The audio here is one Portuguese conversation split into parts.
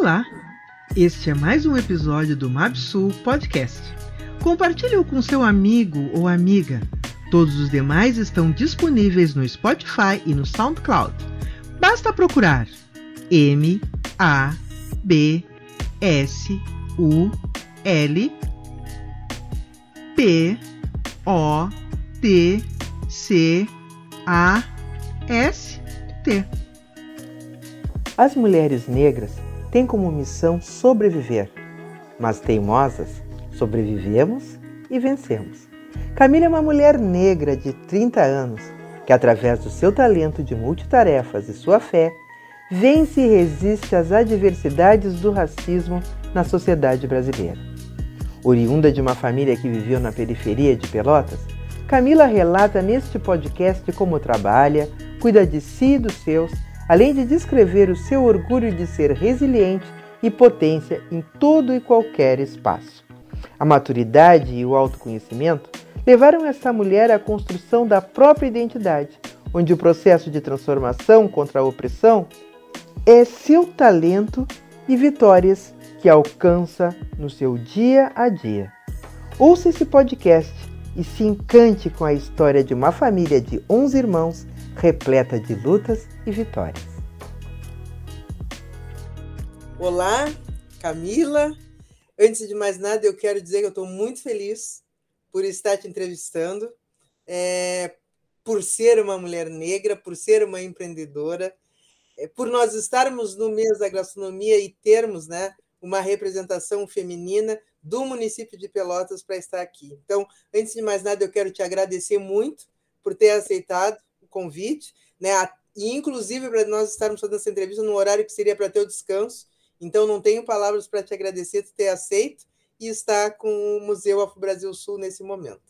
Olá! Este é mais um episódio do MapSul Podcast. Compartilhe-o com seu amigo ou amiga. Todos os demais estão disponíveis no Spotify e no SoundCloud. Basta procurar M A B S U L P O T C A S T. As mulheres negras têm como missão sobreviver, mas teimosas, sobrevivemos e vencemos. Camila é uma mulher negra de 30 anos que, através do seu talento de multitarefas e sua fé, vence e resiste às adversidades do racismo na sociedade brasileira. Oriunda de uma família que viveu na periferia de Pelotas, Camila relata neste podcast como trabalha, cuida de si e dos seus além de descrever o seu orgulho de ser resiliente e potência em todo e qualquer espaço. A maturidade e o autoconhecimento levaram essa mulher à construção da própria identidade, onde o processo de transformação contra a opressão é seu talento e vitórias que alcança no seu dia a dia. Ouça esse podcast e se encante com a história de uma família de 11 irmãos repleta de lutas e vitórias. Olá, Camila. Antes de mais nada, eu quero dizer que eu estou muito feliz por estar te entrevistando, é, por ser uma mulher negra, por ser uma empreendedora, é, por nós estarmos no mês da gastronomia e termos né, uma representação feminina do município de Pelotas para estar aqui. Então, antes de mais nada, eu quero te agradecer muito por ter aceitado convite, né? E inclusive para nós estarmos fazendo essa entrevista no horário que seria para ter o descanso. Então não tenho palavras para te agradecer por ter aceito e estar com o Museu Afro Brasil Sul nesse momento.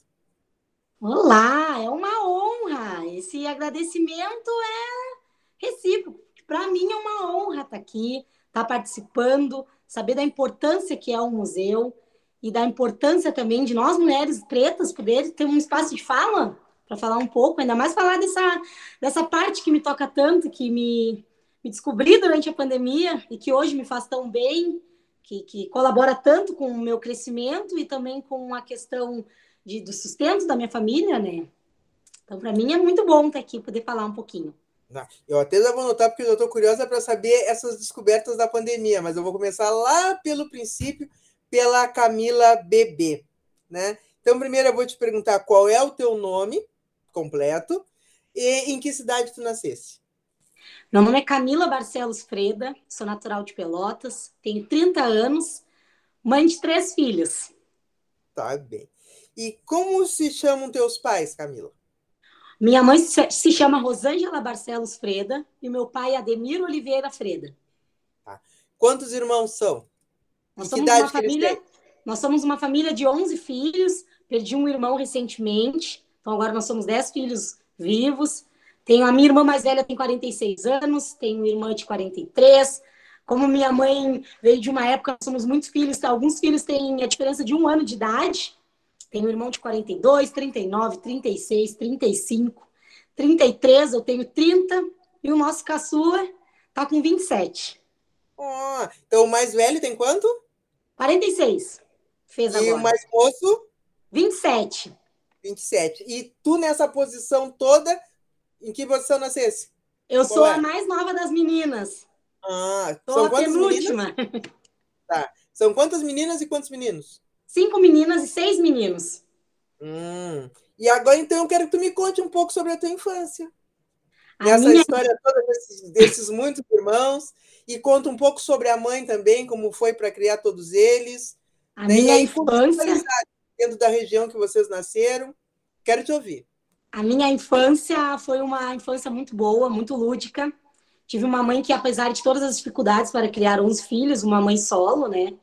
Olá, é uma honra. Esse agradecimento é recíproco. Para mim é uma honra estar aqui, estar participando, saber da importância que é o museu e da importância também de nós mulheres pretas poder ter um espaço de fala para falar um pouco, ainda mais falar dessa, dessa parte que me toca tanto, que me, me descobri durante a pandemia e que hoje me faz tão bem, que, que colabora tanto com o meu crescimento e também com a questão de, do sustento da minha família, né? Então, para mim é muito bom estar aqui, poder falar um pouquinho. Eu até já vou notar, porque eu estou curiosa para saber essas descobertas da pandemia, mas eu vou começar lá pelo princípio, pela Camila Bebê, né? Então, primeiro eu vou te perguntar qual é o teu nome, completo. E em que cidade tu nascesse? Meu nome é Camila Barcelos Freda, sou natural de Pelotas, tenho 30 anos, mãe de três filhos. Tá bem. E como se chamam teus pais, Camila? Minha mãe se chama Rosângela Barcelos Freda e meu pai Ademir Oliveira Freda. Tá. Quantos irmãos são? Nós somos, uma família, nós somos uma família de 11 filhos, perdi um irmão recentemente, então agora nós somos 10 filhos vivos. Tenho a minha irmã mais velha tem 46 anos, tenho uma irmã de 43. Como minha mãe veio de uma época, somos muitos filhos, alguns filhos têm a diferença de um ano de idade. Tenho um irmão de 42, 39, 36, 35, 33, eu tenho 30 e o nosso caçula tá com 27. Oh, então o mais velho tem quanto? 46. Fez e agora. E o mais moço? 27. 27. E tu nessa posição toda, em que posição nascesse? Eu Qual sou é? a mais nova das meninas. Ah, sou são a quantas penúltima. Meninas? Tá. São quantas meninas e quantos meninos? Cinco meninas e seis meninos. Hum. E agora, então, eu quero que tu me conte um pouco sobre a tua infância. A Nessa minha... história toda desses, desses muitos irmãos. E conta um pouco sobre a mãe também, como foi para criar todos eles. A né? minha infância dentro da região que vocês nasceram. Quero te ouvir. A minha infância foi uma infância muito boa, muito lúdica. Tive uma mãe que, apesar de todas as dificuldades para criar 11 filhos, uma mãe solo, né?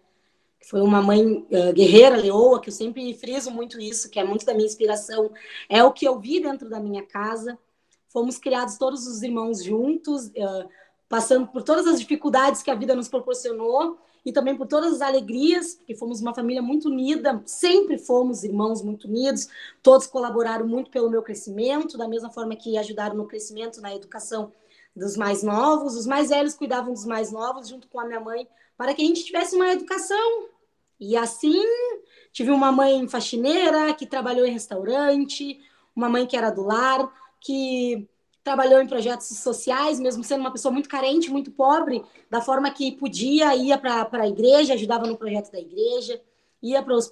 Foi uma mãe uh, guerreira, leoa, que eu sempre friso muito isso, que é muito da minha inspiração. É o que eu vi dentro da minha casa. Fomos criados todos os irmãos juntos, uh, passando por todas as dificuldades que a vida nos proporcionou e também por todas as alegrias, porque fomos uma família muito unida, sempre fomos irmãos muito unidos, todos colaboraram muito pelo meu crescimento, da mesma forma que ajudaram no crescimento, na educação dos mais novos, os mais velhos cuidavam dos mais novos, junto com a minha mãe, para que a gente tivesse uma educação. E assim, tive uma mãe faxineira que trabalhou em restaurante, uma mãe que era do lar, que trabalhou em projetos sociais, mesmo sendo uma pessoa muito carente, muito pobre, da forma que podia, ia para a igreja, ajudava no projeto da igreja, ia para os.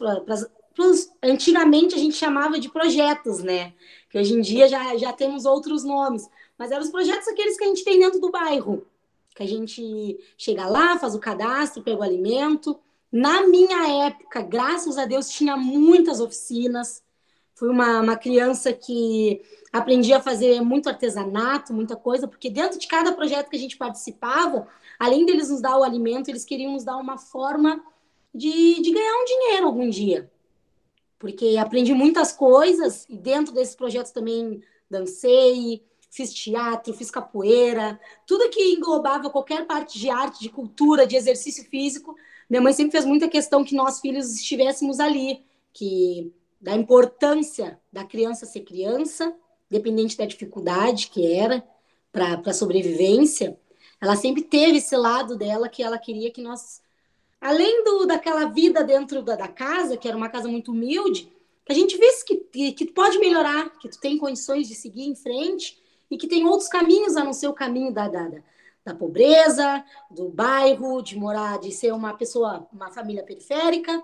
Antigamente a gente chamava de projetos, né? Que hoje em dia já, já temos outros nomes. Mas eram os projetos aqueles que a gente tem dentro do bairro. Que a gente chega lá, faz o cadastro, pega o alimento. Na minha época, graças a Deus, tinha muitas oficinas. Fui uma, uma criança que aprendi a fazer muito artesanato, muita coisa, porque dentro de cada projeto que a gente participava, além deles nos dar o alimento, eles queriam nos dar uma forma de, de ganhar um dinheiro algum dia. Porque aprendi muitas coisas e dentro desses projetos também dancei, fiz teatro, fiz capoeira, tudo que englobava qualquer parte de arte, de cultura, de exercício físico. Minha mãe sempre fez muita questão que nós filhos estivéssemos ali, que da importância da criança ser criança, dependente da dificuldade que era para a sobrevivência, ela sempre teve esse lado dela que ela queria que nós, além do, daquela vida dentro da, da casa, que era uma casa muito humilde, que a gente visse que, que, que pode melhorar, que tu tem condições de seguir em frente e que tem outros caminhos a não ser o caminho da, da, da pobreza, do bairro, de morar, de ser uma pessoa, uma família periférica.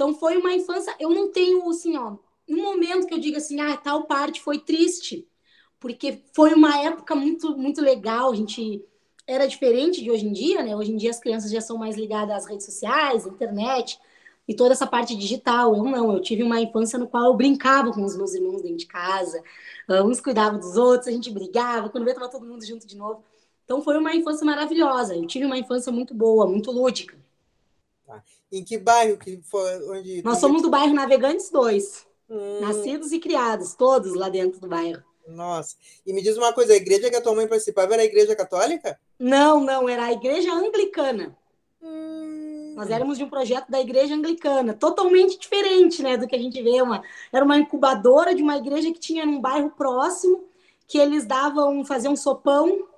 Então foi uma infância, eu não tenho assim, ó, um momento que eu diga assim, ah, tal parte foi triste, porque foi uma época muito muito legal, a gente era diferente de hoje em dia, né? Hoje em dia as crianças já são mais ligadas às redes sociais, internet, e toda essa parte digital. Eu não, eu tive uma infância no qual eu brincava com os meus irmãos dentro de casa, ah, uns cuidavam dos outros, a gente brigava, quando veio estava todo mundo junto de novo. Então foi uma infância maravilhosa. Eu tive uma infância muito boa, muito lúdica. Em que bairro que foi onde Nós somos do bairro Navegantes 2. Hum. Nascidos e criados, todos lá dentro do bairro. Nossa. E me diz uma coisa, a igreja que a tua mãe participava era a igreja católica? Não, não, era a igreja anglicana. Hum. Nós éramos de um projeto da igreja anglicana, totalmente diferente, né, do que a gente vê. Uma, era uma incubadora de uma igreja que tinha num bairro próximo, que eles davam, faziam sopão,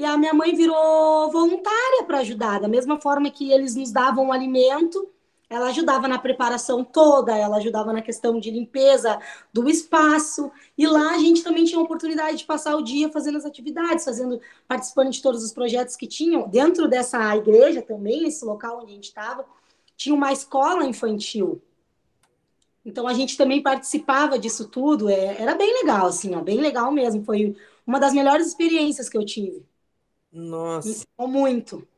e a minha mãe virou voluntária para ajudar, da mesma forma que eles nos davam o alimento, ela ajudava na preparação toda, ela ajudava na questão de limpeza do espaço. E lá a gente também tinha a oportunidade de passar o dia fazendo as atividades, fazendo, participando de todos os projetos que tinham. Dentro dessa igreja também, esse local onde a gente estava, tinha uma escola infantil. Então a gente também participava disso tudo. É, era bem legal, assim, ó, bem legal mesmo. Foi uma das melhores experiências que eu tive. Nossa. Me ensinou muito.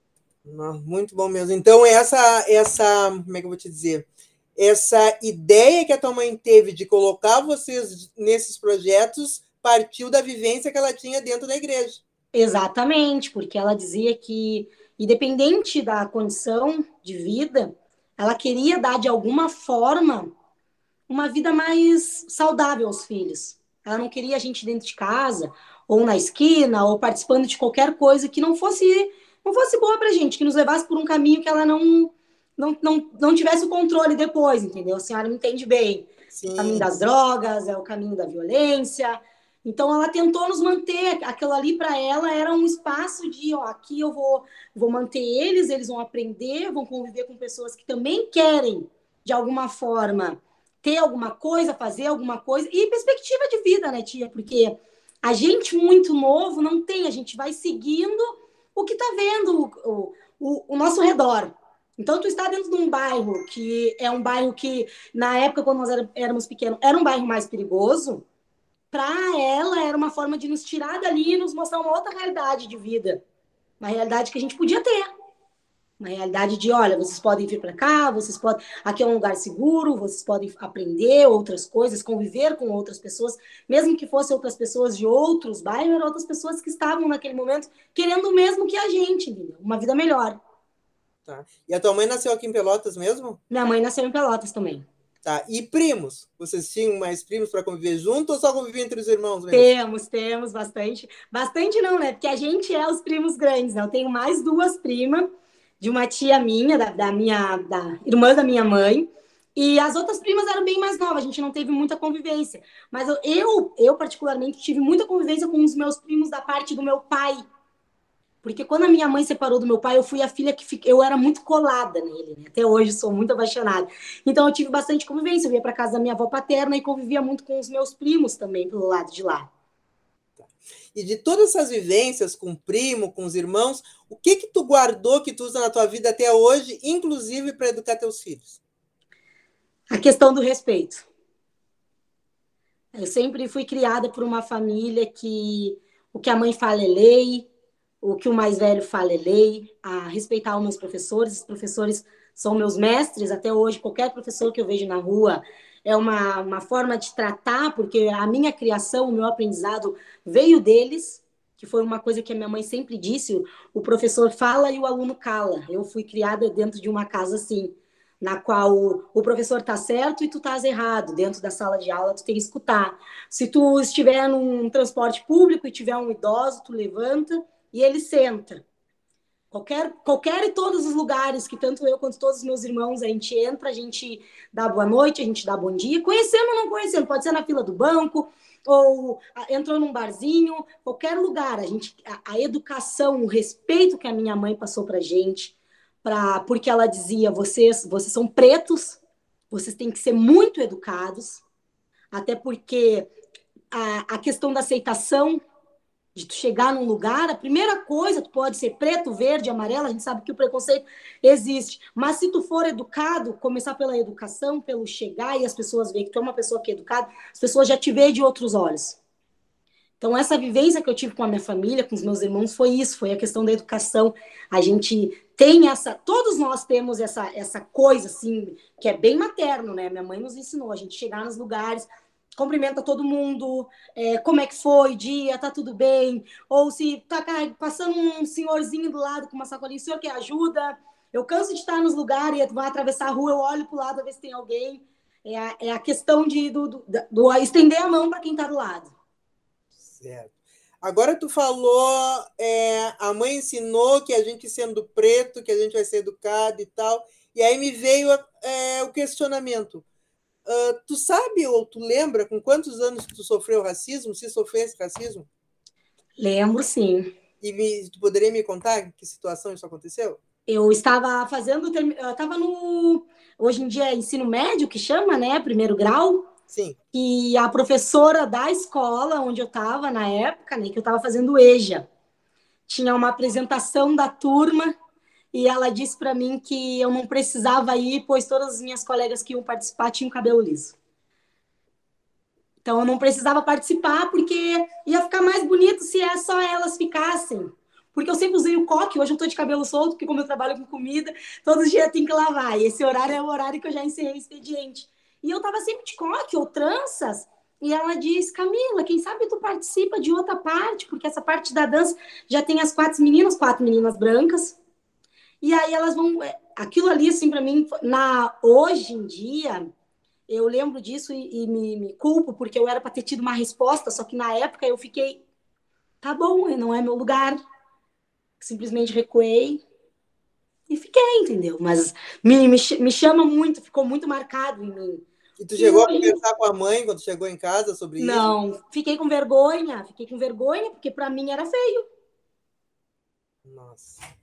Muito bom mesmo. Então, essa, essa, como é que eu vou te dizer? Essa ideia que a tua mãe teve de colocar vocês nesses projetos partiu da vivência que ela tinha dentro da igreja. Exatamente, porque ela dizia que, independente da condição de vida, ela queria dar de alguma forma uma vida mais saudável aos filhos. Ela não queria a gente dentro de casa, ou na esquina, ou participando de qualquer coisa que não fosse não fosse boa pra gente, que nos levasse por um caminho que ela não não, não, não tivesse o controle depois, entendeu? A senhora me entende bem. Sim. O caminho das drogas, é o caminho da violência. Então ela tentou nos manter, aquilo ali para ela era um espaço de, ó, aqui eu vou vou manter eles, eles vão aprender, vão conviver com pessoas que também querem de alguma forma ter alguma coisa, fazer alguma coisa e perspectiva de vida, né, tia? Porque a gente muito novo não tem, a gente vai seguindo o que está vendo o, o, o, nosso redor. Então, tu está dentro de um bairro que é um bairro que, na época, quando nós éramos pequenos, era um bairro mais perigoso. Para ela, era uma forma de nos tirar dali e nos mostrar uma outra realidade de vida. Uma realidade que a gente podia ter. Uma realidade de, olha, vocês podem vir para cá, vocês podem. Aqui é um lugar seguro, vocês podem aprender outras coisas, conviver com outras pessoas, mesmo que fossem outras pessoas de outros bairros, eram outras pessoas que estavam naquele momento querendo o mesmo que a gente, uma vida melhor. Tá. E a tua mãe nasceu aqui em Pelotas mesmo? Minha mãe nasceu em Pelotas também. Tá. E primos? Vocês tinham mais primos para conviver junto ou só conviver entre os irmãos mesmo? Temos, temos bastante. Bastante não, né? Porque a gente é os primos grandes, né? Eu tenho mais duas primas de uma tia minha, da, da minha da irmã da minha mãe, E as outras primas eram bem mais novas, a gente não teve muita convivência. Mas eu, eu, eu, particularmente, tive muita convivência com os meus primos da parte do meu pai. Porque quando a minha mãe separou do meu pai, eu fui a filha que eu era muito colada nele. Né? Até hoje sou muito apaixonada. Então eu tive bastante convivência. Eu ia para casa da minha avó paterna e convivia muito com os meus primos também, pelo lado de lá. E de todas essas vivências com o primo, com os irmãos, o que que tu guardou que tu usa na tua vida até hoje, inclusive para educar teus filhos? A questão do respeito. Eu sempre fui criada por uma família que o que a mãe fala é lei, o que o mais velho fala é lei, a respeitar os meus professores. Os professores são meus mestres até hoje. Qualquer professor que eu vejo na rua é uma, uma forma de tratar, porque a minha criação, o meu aprendizado veio deles, que foi uma coisa que a minha mãe sempre disse: o professor fala e o aluno cala. Eu fui criada dentro de uma casa assim na qual o professor está certo e tu estás errado. Dentro da sala de aula, tu tem que escutar. Se tu estiver num transporte público e tiver um idoso, tu levanta e ele senta. Qualquer, qualquer e todos os lugares que tanto eu quanto todos os meus irmãos a gente entra, a gente dá boa noite, a gente dá bom dia, conhecendo ou não conhecendo, pode ser na fila do banco, ou entrou num barzinho, qualquer lugar. A gente, a, a educação, o respeito que a minha mãe passou para gente, para porque ela dizia vocês vocês são pretos vocês têm que ser muito educados até porque a, a questão da aceitação de tu chegar num lugar, a primeira coisa, tu pode ser preto, verde, amarelo, a gente sabe que o preconceito existe, mas se tu for educado, começar pela educação, pelo chegar e as pessoas verem que tu é uma pessoa que é educada, as pessoas já te veem de outros olhos. Então, essa vivência que eu tive com a minha família, com os meus irmãos, foi isso, foi a questão da educação. A gente tem essa, todos nós temos essa, essa coisa, assim, que é bem materno, né? Minha mãe nos ensinou a gente chegar nos lugares, cumprimenta todo mundo, é, como é que foi, dia, tá tudo bem, ou se tá passando um senhorzinho do lado com uma sacolinha, senhor quer ajuda? Eu canso de estar nos lugares e vai atravessar a rua, eu olho pro lado a ver se tem alguém. É a, é a questão de do, do, do estender a mão para quem está do lado. Certo. Agora tu falou, é, a mãe ensinou que a gente sendo preto, que a gente vai ser educado e tal. E aí me veio é, o questionamento. Uh, tu sabe ou tu lembra com quantos anos tu sofreu racismo? Se sofresse racismo? Lembro, sim. E me, tu poderia me contar que situação isso aconteceu? Eu estava fazendo, eu estava no, hoje em dia é ensino médio que chama, né, primeiro grau. Sim. E a professora da escola onde eu estava na época, né, que eu estava fazendo EJA, tinha uma apresentação da turma e ela disse para mim que eu não precisava ir, pois todas as minhas colegas que iam participar tinham cabelo liso. Então eu não precisava participar porque ia ficar mais bonito se é só elas ficassem. Porque eu sempre usei o coque, hoje eu tô de cabelo solto, porque como eu trabalho com comida, todos os dias tem que lavar. E esse horário é o horário que eu já encerrei o expediente. E eu tava sempre de coque ou tranças. E ela diz, Camila, quem sabe tu participa de outra parte, porque essa parte da dança já tem as quatro meninas, quatro meninas brancas. E aí elas vão. É, aquilo ali, assim, para mim, na, hoje em dia, eu lembro disso e, e me, me, culpo, porque eu era para ter tido uma resposta, só que na época eu fiquei, tá bom, não é meu lugar. Simplesmente recuei e fiquei, entendeu? Mas me, me, me chama muito, ficou muito marcado em mim. E tu chegou e, a conversar com a mãe quando chegou em casa sobre não, isso? Não, fiquei com vergonha, fiquei com vergonha, porque para mim era feio. Nossa.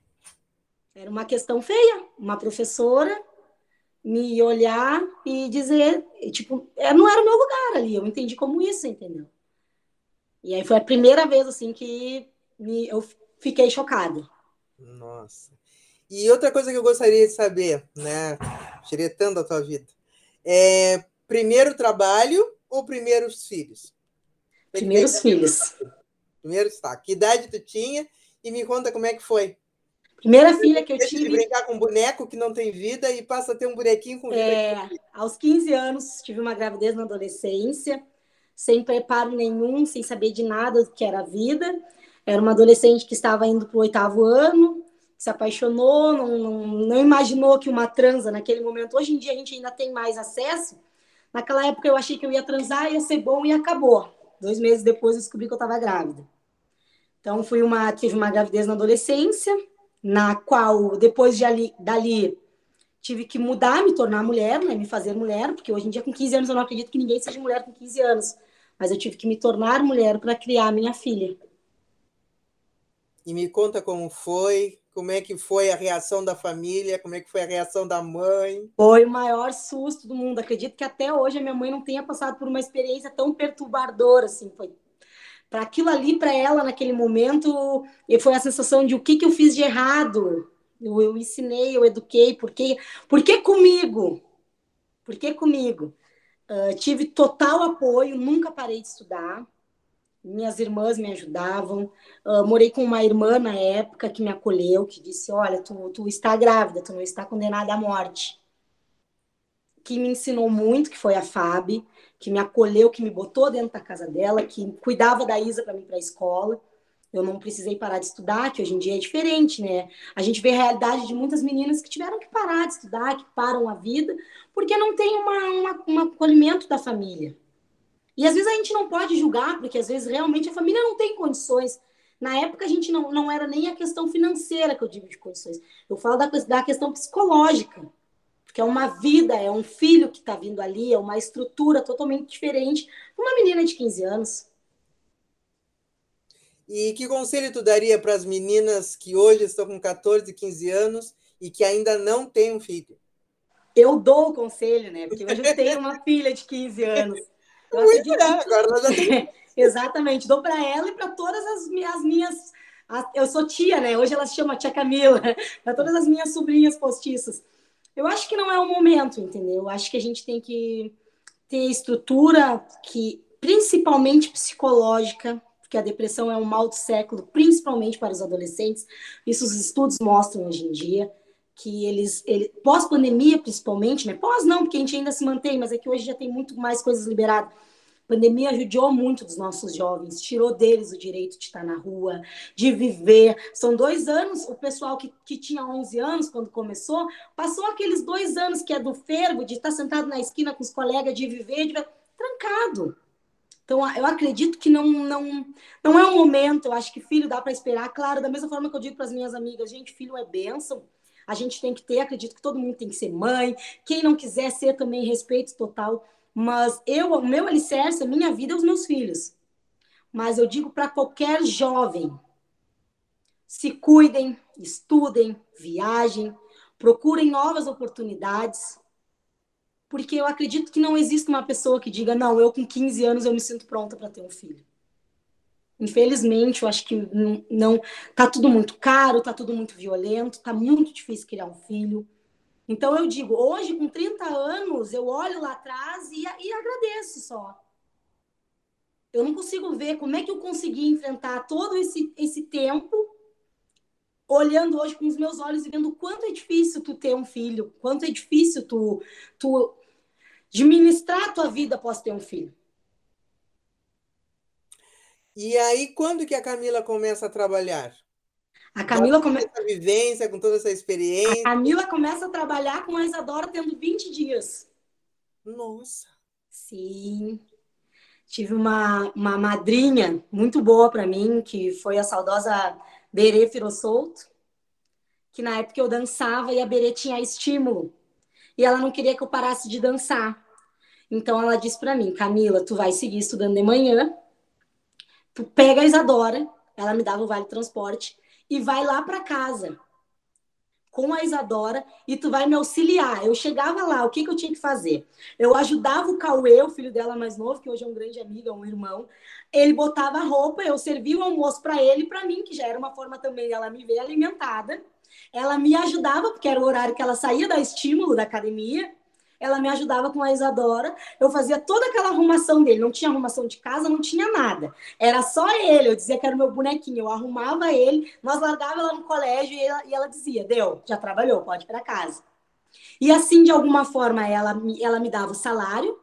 Era uma questão feia. Uma professora me olhar e dizer, tipo, é, não era o meu lugar ali. Eu entendi como isso, entendeu? E aí foi a primeira vez, assim, que me, eu fiquei chocada. Nossa. E outra coisa que eu gostaria de saber, né, diretando a tua vida, é primeiro trabalho ou primeiros filhos? Primeiros filhos. Primeiro está. Que idade tu tinha? E me conta como é que foi. Primeira filha que eu tive. de brincar com um boneco que não tem vida e passa a ter um bonequinho com vida. É, aos 15 anos, tive uma gravidez na adolescência, sem preparo nenhum, sem saber de nada do que era a vida. Era uma adolescente que estava indo para o oitavo ano, se apaixonou, não, não, não, imaginou que uma transa naquele momento. Hoje em dia a gente ainda tem mais acesso. Naquela época eu achei que eu ia transar, ia ser bom e acabou. Dois meses depois eu descobri que eu estava grávida. Então fui uma, tive uma gravidez na adolescência, na qual depois de ali, dali tive que mudar, me tornar mulher, né? Me fazer mulher, porque hoje em dia, com 15 anos, eu não acredito que ninguém seja mulher com 15 anos. Mas eu tive que me tornar mulher para criar minha filha. E me conta como foi, como é que foi a reação da família, como é que foi a reação da mãe? Foi o maior susto do mundo. Acredito que até hoje a minha mãe não tenha passado por uma experiência tão perturbadora assim. Foi para aquilo ali para ela naquele momento, foi a sensação de o que que eu fiz de errado, eu, eu ensinei, eu eduquei, por que, por que comigo? Por que comigo? Uh, tive total apoio, nunca parei de estudar. Minhas irmãs me ajudavam. Uh, morei com uma irmã na época que me acolheu, que disse: Olha, tu, tu está grávida, tu não está condenada à morte. Que me ensinou muito, que foi a Fábio, que me acolheu, que me botou dentro da casa dela, que cuidava da Isa para mim para a escola eu não precisei parar de estudar, que hoje em dia é diferente, né? A gente vê a realidade de muitas meninas que tiveram que parar de estudar, que param a vida, porque não tem uma, uma, um acolhimento da família. E às vezes a gente não pode julgar, porque às vezes realmente a família não tem condições. Na época a gente não, não era nem a questão financeira que eu digo de condições. Eu falo da, da questão psicológica. Porque é uma vida, é um filho que está vindo ali, é uma estrutura totalmente diferente. Uma menina de 15 anos. E que conselho tu daria para as meninas que hoje estão com 14, 15 anos e que ainda não têm um filho? Eu dou o conselho, né? Porque hoje eu tenho uma filha de 15 anos. Eu Muito bem, agora nós já temos... Exatamente, dou para ela e para todas as as minhas. Eu sou tia, né? Hoje ela se chama Tia Camila, para todas as minhas sobrinhas postiças. Eu acho que não é o momento, entendeu? Eu acho que a gente tem que ter estrutura que, principalmente psicológica, porque a depressão é um mal do século, principalmente para os adolescentes. Isso os estudos mostram hoje em dia que eles, ele, pós-pandemia principalmente, né? Pós não, porque a gente ainda se mantém, mas é que hoje já tem muito mais coisas liberadas. A pandemia ajudou muito dos nossos jovens, tirou deles o direito de estar na rua, de viver. São dois anos, o pessoal que, que tinha 11 anos quando começou, passou aqueles dois anos que é do fervo, de estar sentado na esquina com os colegas, de viver, de... trancado. Então, eu acredito que não, não, não é um momento. Eu acho que filho dá para esperar. Claro, da mesma forma que eu digo para as minhas amigas, gente, filho é bênção. A gente tem que ter, acredito que todo mundo tem que ser mãe. Quem não quiser ser também, respeito total. Mas eu, o meu alicerce, a minha vida, é os meus filhos. Mas eu digo para qualquer jovem: se cuidem, estudem, viajem, procurem novas oportunidades porque eu acredito que não existe uma pessoa que diga, não, eu com 15 anos eu me sinto pronta para ter um filho. Infelizmente, eu acho que não, não tá tudo muito caro, tá tudo muito violento, tá muito difícil criar um filho. Então eu digo, hoje com 30 anos, eu olho lá atrás e, e agradeço só. Eu não consigo ver como é que eu consegui enfrentar todo esse, esse tempo olhando hoje com os meus olhos e vendo quanto é difícil tu ter um filho, quanto é difícil tu, tu administrar a tua vida após ter um filho. E aí, quando que a Camila começa a trabalhar? A Camila começa. Com essa vivência, com toda essa experiência. A Camila começa a trabalhar com a Isadora tendo 20 dias. Nossa! Sim. Tive uma, uma madrinha muito boa para mim, que foi a saudosa Berê Firossolto, que na época eu dançava e a Berê tinha estímulo e ela não queria que eu parasse de dançar. Então ela disse para mim, Camila, tu vai seguir estudando de manhã, tu pega a Isadora, ela me dava o vale transporte e vai lá para casa com a Isadora e tu vai me auxiliar. Eu chegava lá, o que, que eu tinha que fazer? Eu ajudava o Cauê, o filho dela mais novo, que hoje é um grande amigo, é um irmão. Ele botava a roupa, eu servia o almoço para ele e para mim, que já era uma forma também dela me ver alimentada. Ela me ajudava, porque era o horário que ela saía da estímulo da academia. Ela me ajudava com a Isadora. Eu fazia toda aquela arrumação dele. Não tinha arrumação de casa, não tinha nada. Era só ele. Eu dizia que era o meu bonequinho. Eu arrumava ele, nós largava ela no colégio e ela, e ela dizia: Deu, já trabalhou, pode ir para casa. E assim, de alguma forma, ela, ela me dava o salário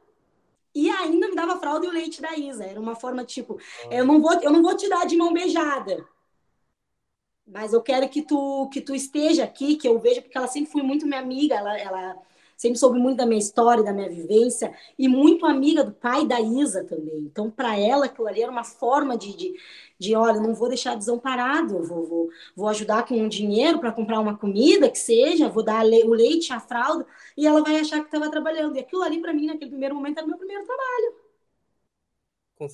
e ainda me dava fralda e o leite da Isa. Era uma forma tipo: eu não vou, eu não vou te dar de mão beijada mas eu quero que tu que tu esteja aqui, que eu veja, porque ela sempre foi muito minha amiga, ela, ela sempre soube muito da minha história, da minha vivência, e muito amiga do pai da Isa também. Então, para ela, aquilo ali era uma forma de, de, de olha, não vou deixar desamparado, vou, vou, vou ajudar com um dinheiro para comprar uma comida, que seja, vou dar o leite, a fralda, e ela vai achar que estava trabalhando. E aquilo ali, para mim, naquele primeiro momento, era o meu primeiro trabalho.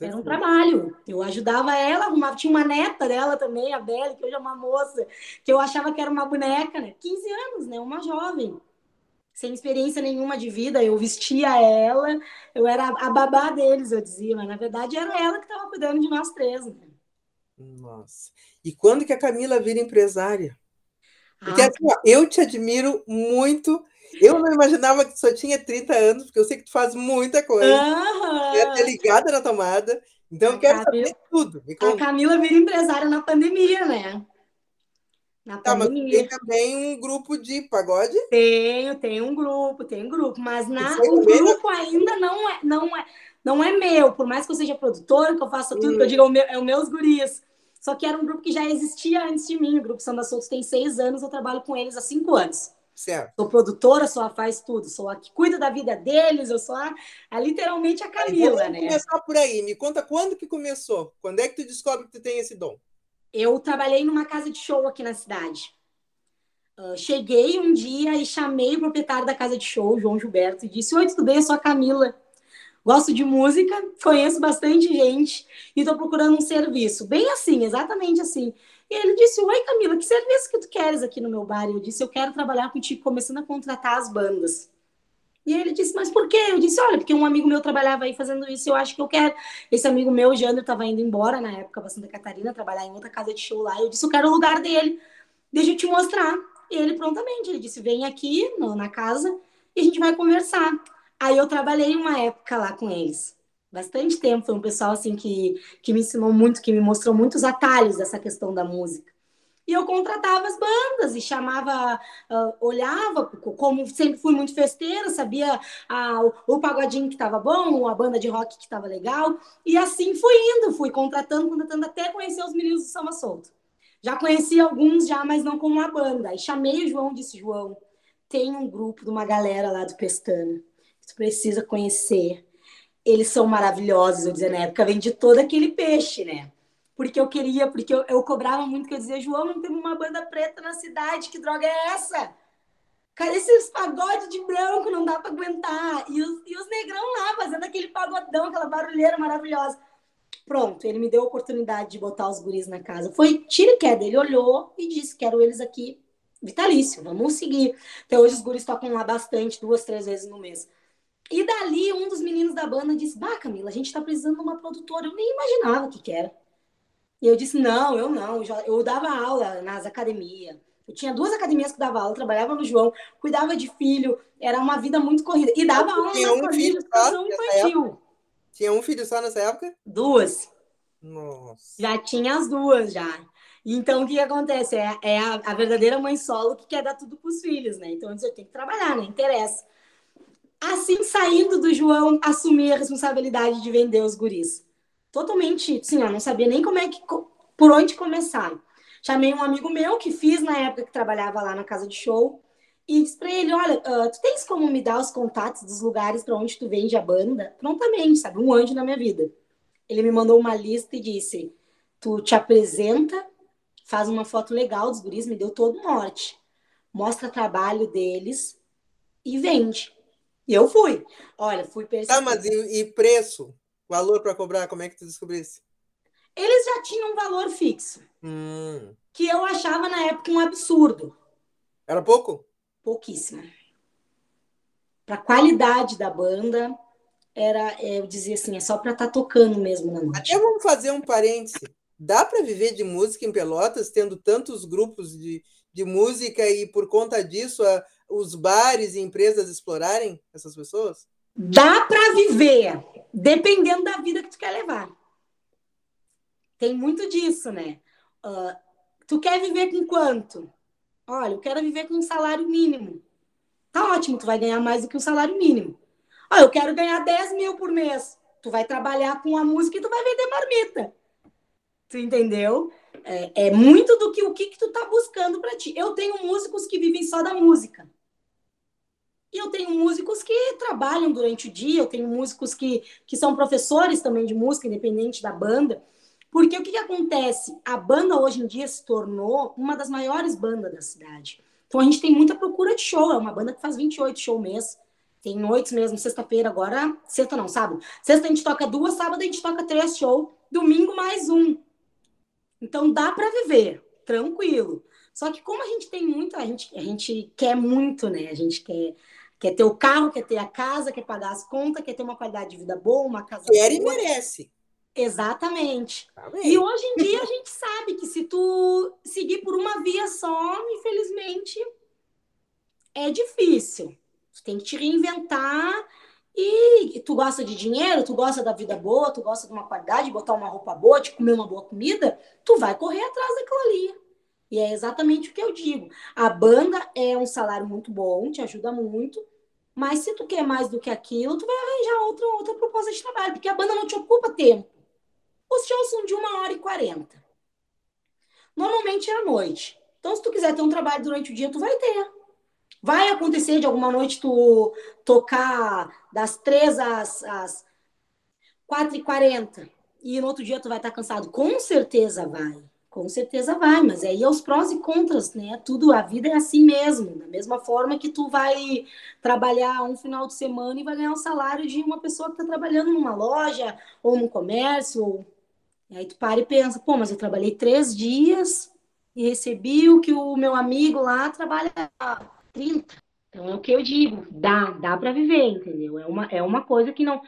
Era um trabalho. Eu ajudava ela, arrumava. Tinha uma neta dela também, a Bela, que hoje é uma moça, que eu achava que era uma boneca, né? 15 anos, né? Uma jovem. Sem experiência nenhuma de vida, eu vestia ela, eu era a babá deles, eu dizia, mas na verdade era ela que estava cuidando de nós três. Né? Nossa. E quando que a Camila vira empresária? Porque ah, assim, ó, eu te admiro muito eu não imaginava que só tinha 30 anos, porque eu sei que tu faz muita coisa. Uhum. É ligada na tomada. Então, a eu quero Camila, saber tudo. A Camila vira empresária na pandemia, né? Na tá, pandemia. mas tem também um grupo de pagode? Tenho, tem um grupo, tem um grupo, mas na, o grupo ainda não é, não, é, não é meu, por mais que eu seja produtora, que eu faça tudo, hum. que eu hum. diga, é o meu, é o meus gurias. Só que era um grupo que já existia antes de mim. O Grupo Samba Soltos tem seis anos, eu trabalho com eles há cinco anos. Certo. Sou produtora, sou a faz tudo, sou a que cuida da vida deles, eu sou a, a literalmente a Camila, então, né? começar por aí. Me conta quando que começou? Quando é que tu descobre que tu tem esse dom? Eu trabalhei numa casa de show aqui na cidade. Uh, cheguei um dia e chamei o proprietário da casa de show, João Gilberto, e disse: Oi, tudo bem? Eu sou a Camila. Gosto de música, conheço bastante gente e estou procurando um serviço. Bem assim, exatamente assim. E ele disse: Oi, Camila, que serviço que tu queres aqui no meu bar? E eu disse: Eu quero trabalhar contigo, começando a contratar as bandas. E ele disse: Mas por quê? Eu disse: Olha, porque um amigo meu trabalhava aí fazendo isso, eu acho que eu quero. Esse amigo meu, o Jander, estava indo embora na época para Santa Catarina, trabalhar em outra casa de show lá. Eu disse: Eu quero o lugar dele, deixa eu te mostrar. E ele prontamente, ele disse: Vem aqui no, na casa e a gente vai conversar. Aí eu trabalhei uma época lá com eles bastante tempo. Foi um pessoal assim que, que me ensinou muito, que me mostrou muitos atalhos dessa questão da música. E eu contratava as bandas e chamava, uh, olhava, como sempre fui muito festeira, sabia uh, o, o, pagodinho que estava bom, a banda de rock que estava legal. E assim fui indo, fui contratando, contratando, até conhecer os meninos do Samba Solto. Já conheci alguns já, mas não como uma banda. Aí chamei o João disse, João, tem um grupo de uma galera lá do Pestana. Tu precisa conhecer eles são maravilhosos, eu dizia na época, vendi todo aquele peixe, né? Porque eu queria, porque eu, eu cobrava muito, que eu dizia, João, não temos uma banda preta na cidade, que droga é essa? Cara, esses pagodes de branco não dá para aguentar. E os, e os negrão lá fazendo aquele pagodão, aquela barulheira maravilhosa. Pronto, ele me deu a oportunidade de botar os guris na casa. Foi tiro e queda. Ele olhou e disse: Quero eles aqui vitalício, vamos seguir. Até hoje os guris tocam lá bastante, duas, três vezes no mês. E dali, um dos meninos da banda disse: Bah, Camila, a gente está precisando de uma produtora. Eu nem imaginava o que, que era. E eu disse: Não, eu não. Eu, já, eu dava aula nas academias. Eu tinha duas academias que dava aula, trabalhava no João, cuidava de filho, era uma vida muito corrida. E dava aula tinha um filho só infantil. Tinha um filho só nessa época? Duas. Nossa. Já tinha as duas, já. Então, o que acontece? É, é a, a, verdadeira mãe solo que quer dar tudo para os filhos, né? Então, eu tenho que trabalhar, né? Interessa. Assim, saindo do João, assumir a responsabilidade de vender os guris. Totalmente, sim, eu não sabia nem como é que, por onde começar. Chamei um amigo meu que fiz na época que trabalhava lá na casa de show e disse para ele: Olha, uh, tu tens como me dar os contatos dos lugares para onde tu vende a banda? Prontamente, sabe? Um anjo na minha vida. Ele me mandou uma lista e disse: Tu te apresenta, faz uma foto legal dos guris, me deu todo o norte, mostra trabalho deles e vende. E eu fui. Olha, fui perceber. Tá, mas e, e preço? Valor para cobrar? Como é que tu descobrisse? Eles já tinham um valor fixo. Hum. Que eu achava na época um absurdo. Era pouco? Pouquíssimo. Para a qualidade da banda, era, eu dizia assim, é só para estar tá tocando mesmo na noite. Até vamos fazer um parêntese. Dá para viver de música em Pelotas, tendo tantos grupos de, de música e por conta disso a, os bares e empresas explorarem essas pessoas? Dá para viver, dependendo da vida que tu quer levar. Tem muito disso, né? Uh, tu quer viver com quanto? Olha, eu quero viver com um salário mínimo. Tá ótimo, tu vai ganhar mais do que um salário mínimo. Olha, eu quero ganhar 10 mil por mês. Tu vai trabalhar com a música e tu vai vender marmita. Tu entendeu? É, é muito do que o que, que tu tá buscando para ti. Eu tenho músicos que vivem só da música. E eu tenho músicos que trabalham durante o dia, eu tenho músicos que, que são professores também de música, independente da banda. Porque o que, que acontece? A banda hoje em dia se tornou uma das maiores bandas da cidade. Então a gente tem muita procura de show. É uma banda que faz 28 shows mês. Tem noites mesmo, sexta-feira agora. Sexta não, sábado. Sexta a gente toca duas, sábado a gente toca três shows. Domingo mais um. Então dá para viver, tranquilo. Só que como a gente tem muito, a gente, a gente quer muito, né? A gente quer Quer ter o carro, quer ter a casa, quer pagar as contas, quer ter uma qualidade de vida boa, uma casa quer boa. e merece. Exatamente. Tá e hoje em dia a gente sabe que se tu seguir por uma via só, infelizmente, é difícil. Tu tem que te reinventar e tu gosta de dinheiro, tu gosta da vida boa, tu gosta de uma qualidade, de botar uma roupa boa, de comer uma boa comida, tu vai correr atrás daquilo ali. E é exatamente o que eu digo. A banda é um salário muito bom, te ajuda muito, mas se tu quer mais do que aquilo, tu vai arranjar outra, outra proposta de trabalho, porque a banda não te ocupa tempo. Os shows são de uma hora e quarenta. Normalmente é à noite. Então, se tu quiser ter um trabalho durante o dia, tu vai ter. Vai acontecer de alguma noite tu tocar das três às, às quatro e quarenta e no outro dia tu vai estar cansado. Com certeza vai. Com certeza vai, mas aí é os prós e contras, né? Tudo, a vida é assim mesmo. Da mesma forma que tu vai trabalhar um final de semana e vai ganhar o salário de uma pessoa que está trabalhando numa loja ou num comércio. Ou... E aí tu para e pensa, pô, mas eu trabalhei três dias e recebi o que o meu amigo lá trabalha 30. Então é o que eu digo, dá, dá para viver, entendeu? É uma, é uma coisa que não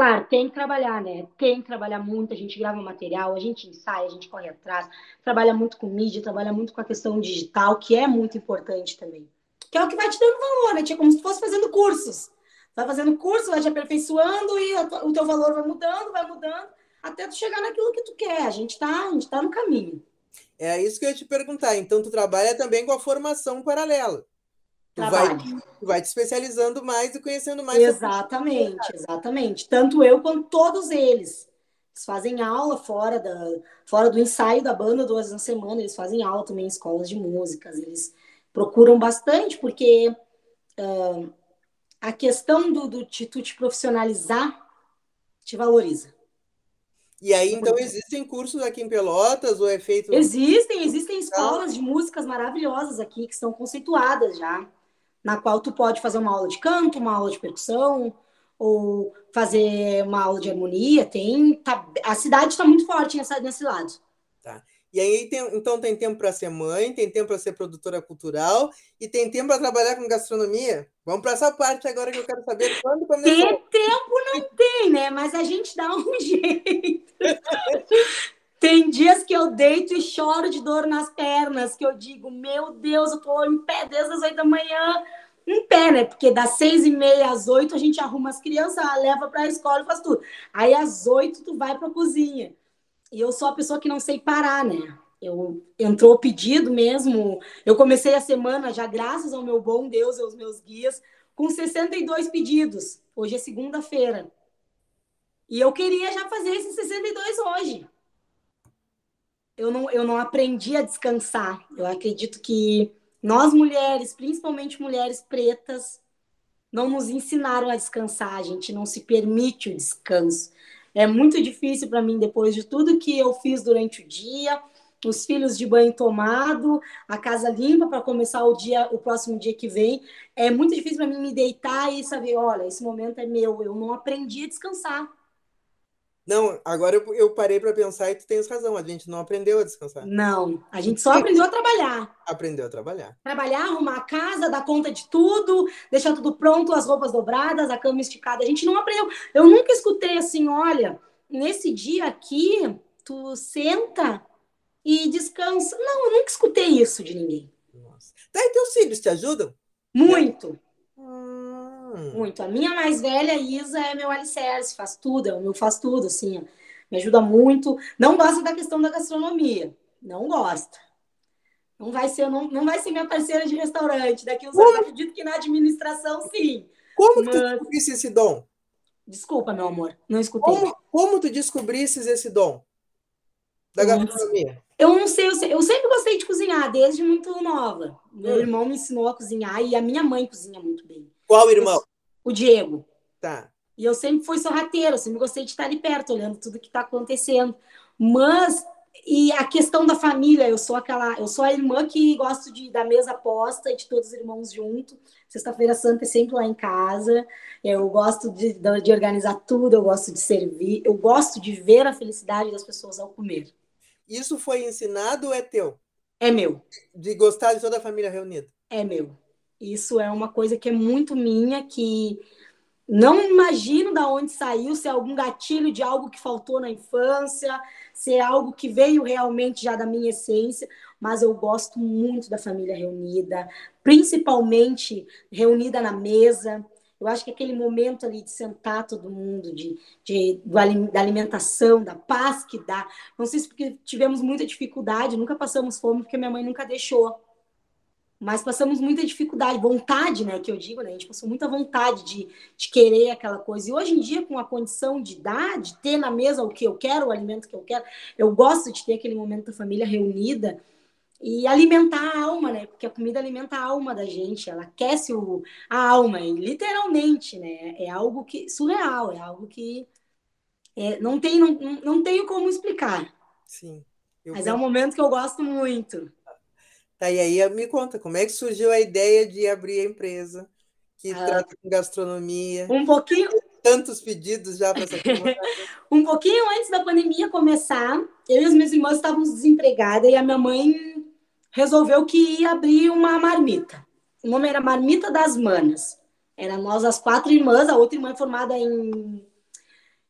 Claro, tem que trabalhar, né? Tem que trabalhar muito, a gente grava material, a gente ensaia, a gente corre atrás, trabalha muito com mídia, trabalha muito com a questão digital, que é muito importante também. Que é o que vai te dando valor, né? É como se fosse fazendo cursos. Vai fazendo curso, vai te aperfeiçoando e o teu valor vai mudando, vai mudando, até tu chegar naquilo que tu quer. A gente tá, a gente tá no caminho. É isso que eu ia te perguntar. Então, tu trabalha também com a formação paralela. Tu vai, vai te especializando mais e conhecendo mais. Exatamente, exatamente. Tanto eu quanto todos eles. Eles fazem aula fora, da, fora do ensaio da banda duas vezes na semana, eles fazem aula também em escolas de músicas, eles procuram bastante, porque uh, a questão do, do de tu te profissionalizar te valoriza. E aí, então, existem cursos aqui em Pelotas ou é feito. Existem, existem escolas de músicas maravilhosas aqui que estão conceituadas já na qual tu pode fazer uma aula de canto, uma aula de percussão, ou fazer uma aula de harmonia. Tem, tá, a cidade está muito forte nessa, nesse lado. Tá. E aí, tem, então, tem tempo para ser mãe, tem tempo para ser produtora cultural e tem tempo para trabalhar com gastronomia? Vamos para essa parte agora que eu quero saber quando começou. Ter tempo não tem, né? Mas a gente dá um jeito. Tem dias que eu deito e choro de dor nas pernas, que eu digo, meu Deus, eu tô em pé desde as oito da manhã, em pé, né? Porque das seis e meia às oito a gente arruma as crianças, leva para a escola e faz tudo. Aí às oito tu vai para a cozinha. E eu sou a pessoa que não sei parar, né? Eu entrou pedido mesmo. Eu comecei a semana já graças ao meu bom Deus e aos meus guias com 62 pedidos. Hoje é segunda-feira. E eu queria já fazer esses 62 hoje eu não, eu não aprendi a descansar. Eu acredito que nós mulheres, principalmente mulheres pretas, não nos ensinaram a descansar, a gente não se permite o descanso. É muito difícil para mim, depois de tudo que eu fiz durante o dia, os filhos de banho tomado, a casa limpa para começar o dia, o próximo dia que vem. É muito difícil para mim me deitar e saber, olha, esse momento é meu. Eu não aprendi a descansar. Não, agora eu, eu parei para pensar e tu tens razão, a gente não aprendeu a descansar. Não, a gente só aprendeu a trabalhar. Aprendeu a trabalhar. Trabalhar, arrumar a casa, dar conta de tudo, deixar tudo pronto, as roupas dobradas, a cama esticada. A gente não aprendeu. Eu nunca escutei assim, olha, nesse dia aqui, tu senta e descansa. Não, eu nunca escutei isso de ninguém. Nossa. Tá, e teus filhos te ajudam? Muito. Hum. Muito. A minha mais velha, Isa, é meu alicerce, faz tudo, é o meu faz tudo, assim, me ajuda muito. Não gosta da questão da gastronomia, não gosta. Não vai ser, não, não vai ser minha parceira de restaurante. Daqui uns anos, acredito que na administração, sim. Como Mas... tu descobrisse esse dom? Desculpa, meu amor, não escutei. Como, como tu descobrisses esse dom da gastronomia? Eu não sei, eu, sei, eu sempre gostei de cozinhar, desde muito nova. Meu hum. irmão me ensinou a cozinhar e a minha mãe cozinha muito bem. Qual irmão? O Diego. Tá. E eu sempre fui sorrateira, sempre gostei de estar ali perto, olhando tudo que está acontecendo. Mas e a questão da família, eu sou aquela, eu sou a irmã que gosto de da mesa posta e de todos os irmãos junto. Sexta-feira Santa é sempre lá em casa. Eu gosto de, de organizar tudo, eu gosto de servir, eu gosto de ver a felicidade das pessoas ao comer. Isso foi ensinado ou é teu? É meu. De gostar de toda a família reunida? É meu. Isso é uma coisa que é muito minha, que não imagino da onde saiu, se é algum gatilho de algo que faltou na infância, se é algo que veio realmente já da minha essência, mas eu gosto muito da família reunida, principalmente reunida na mesa. Eu acho que aquele momento ali de sentar todo mundo, de, de da alimentação, da paz que dá. Não sei se porque tivemos muita dificuldade, nunca passamos fome, porque minha mãe nunca deixou mas passamos muita dificuldade, vontade, né, que eu digo, né, a gente passou muita vontade de, de querer aquela coisa. E hoje em dia, com a condição de dar, de ter na mesa o que eu quero, o alimento que eu quero, eu gosto de ter aquele momento da família reunida e alimentar a alma, né, porque a comida alimenta a alma da gente, ela aquece o, a alma, literalmente, né, é algo que surreal, é algo que é, não, tem, não, não tenho como explicar. Sim. Mas é um momento que eu gosto muito. Tá, e aí me conta, como é que surgiu a ideia de abrir a empresa que ah, trata com gastronomia? Um pouquinho. Tantos pedidos já para essa Um pouquinho antes da pandemia começar, eu e as minhas irmãs estávamos desempregadas e a minha mãe resolveu que ia abrir uma marmita. O nome era Marmita das Manas. Era nós as quatro irmãs, a outra irmã é formada em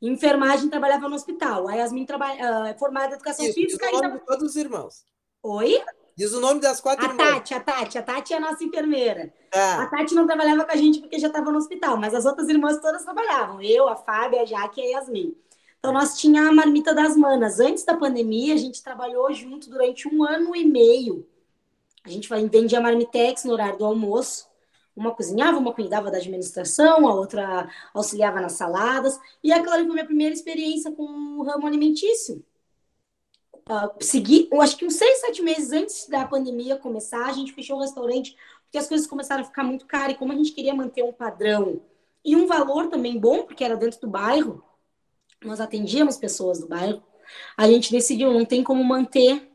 enfermagem trabalhava no hospital. A Yasmin trabalha, uh, é formada em educação Isso, física. E de todos os irmãos. Oi? Diz o nome das quatro a irmãs. Tati, a Tati, a Tati é a nossa enfermeira. Ah. A Tati não trabalhava com a gente porque já estava no hospital, mas as outras irmãs todas trabalhavam. Eu, a Fábia, a Jaque e a Yasmin. Então, nós tínhamos a marmita das manas. Antes da pandemia, a gente trabalhou junto durante um ano e meio. A gente vendia marmitex no horário do almoço. Uma cozinhava, uma cuidava da administração, a outra auxiliava nas saladas. E aquela foi a minha primeira experiência com o ramo alimentício uh, seguir, eu acho que uns seis, sete meses antes da pandemia começar, a gente fechou o restaurante, porque as coisas começaram a ficar muito caras, e como a gente queria manter um padrão e um valor também bom, porque era dentro do bairro, nós atendíamos pessoas do bairro, a gente decidiu, não tem como manter.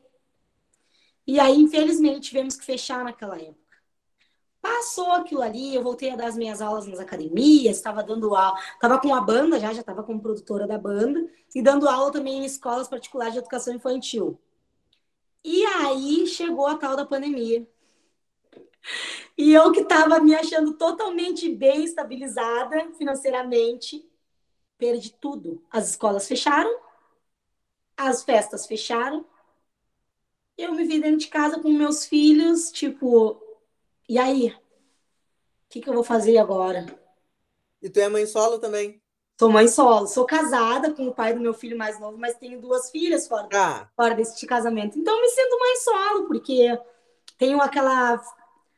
E aí, infelizmente, tivemos que fechar naquela época. Passou aquilo ali, eu voltei a dar as minhas aulas nas academias, estava dando aula, estava com a banda já, já estava como produtora da banda, e dando aula também em escolas particulares de educação infantil. E aí chegou a tal da pandemia. E eu que estava me achando totalmente bem estabilizada financeiramente, perdi tudo. As escolas fecharam, as festas fecharam. Eu me vi dentro de casa com meus filhos, tipo, e aí? O que, que eu vou fazer agora? E tu é mãe solo também? Sou mãe solo. Sou casada com o pai do meu filho mais novo, mas tenho duas filhas fora, ah. fora desse casamento. Então, me sinto mãe solo, porque tenho aquela.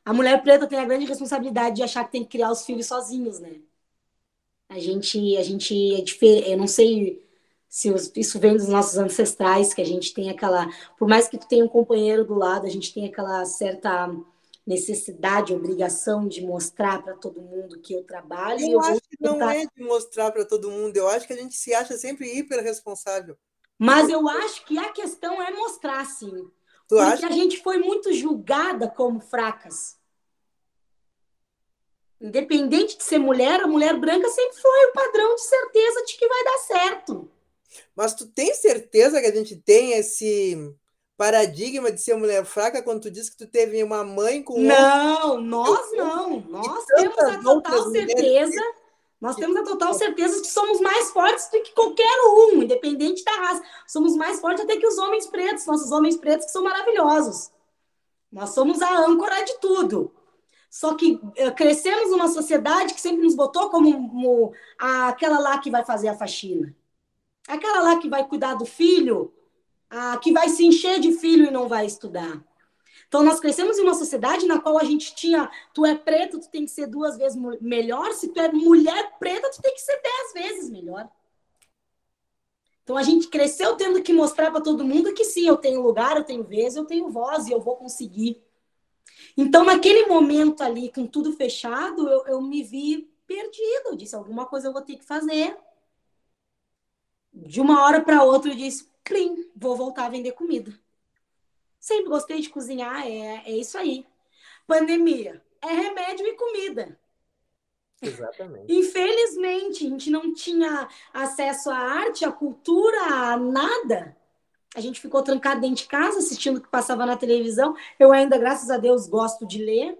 A mulher preta tem a grande responsabilidade de achar que tem que criar os filhos sozinhos, né? A gente, a gente é diferente. Eu não sei se isso vem dos nossos ancestrais, que a gente tem aquela. Por mais que tu tenha um companheiro do lado, a gente tem aquela certa necessidade, obrigação de mostrar para todo mundo que eu trabalho. Eu, eu acho que não é de mostrar para todo mundo, eu acho que a gente se acha sempre hiper responsável. Mas eu acho que a questão é mostrar, sim. Tu porque acha? a gente foi muito julgada como fracas. Independente de ser mulher, a mulher branca sempre foi o padrão de certeza de que vai dar certo. Mas tu tem certeza que a gente tem esse paradigma de ser mulher fraca quando tu disse que tu teve uma mãe com Não, nós não. Nós temos a total certeza. Nós temos a total certeza de que somos mais fortes do que qualquer um, independente da raça. Somos mais fortes até que os homens pretos, nossos homens pretos que são maravilhosos. Nós somos a âncora de tudo. Só que uh, crescemos numa sociedade que sempre nos botou como, como aquela lá que vai fazer a faxina. Aquela lá que vai cuidar do filho, ah, que vai se encher de filho e não vai estudar. Então, nós crescemos em uma sociedade na qual a gente tinha, tu é preto, tu tem que ser duas vezes melhor, se tu é mulher preta, tu tem que ser dez vezes melhor. Então, a gente cresceu tendo que mostrar para todo mundo que sim, eu tenho lugar, eu tenho vez, eu tenho voz e eu vou conseguir. Então, naquele momento ali, com tudo fechado, eu, eu me vi perdida. Eu disse: alguma coisa eu vou ter que fazer. De uma hora para outra, eu disse: plim, vou voltar a vender comida. Sempre gostei de cozinhar, é, é isso aí. Pandemia é remédio e comida. Exatamente. Infelizmente, a gente não tinha acesso à arte, à cultura, a nada. A gente ficou trancado dentro de casa, assistindo o que passava na televisão. Eu ainda, graças a Deus, gosto de ler.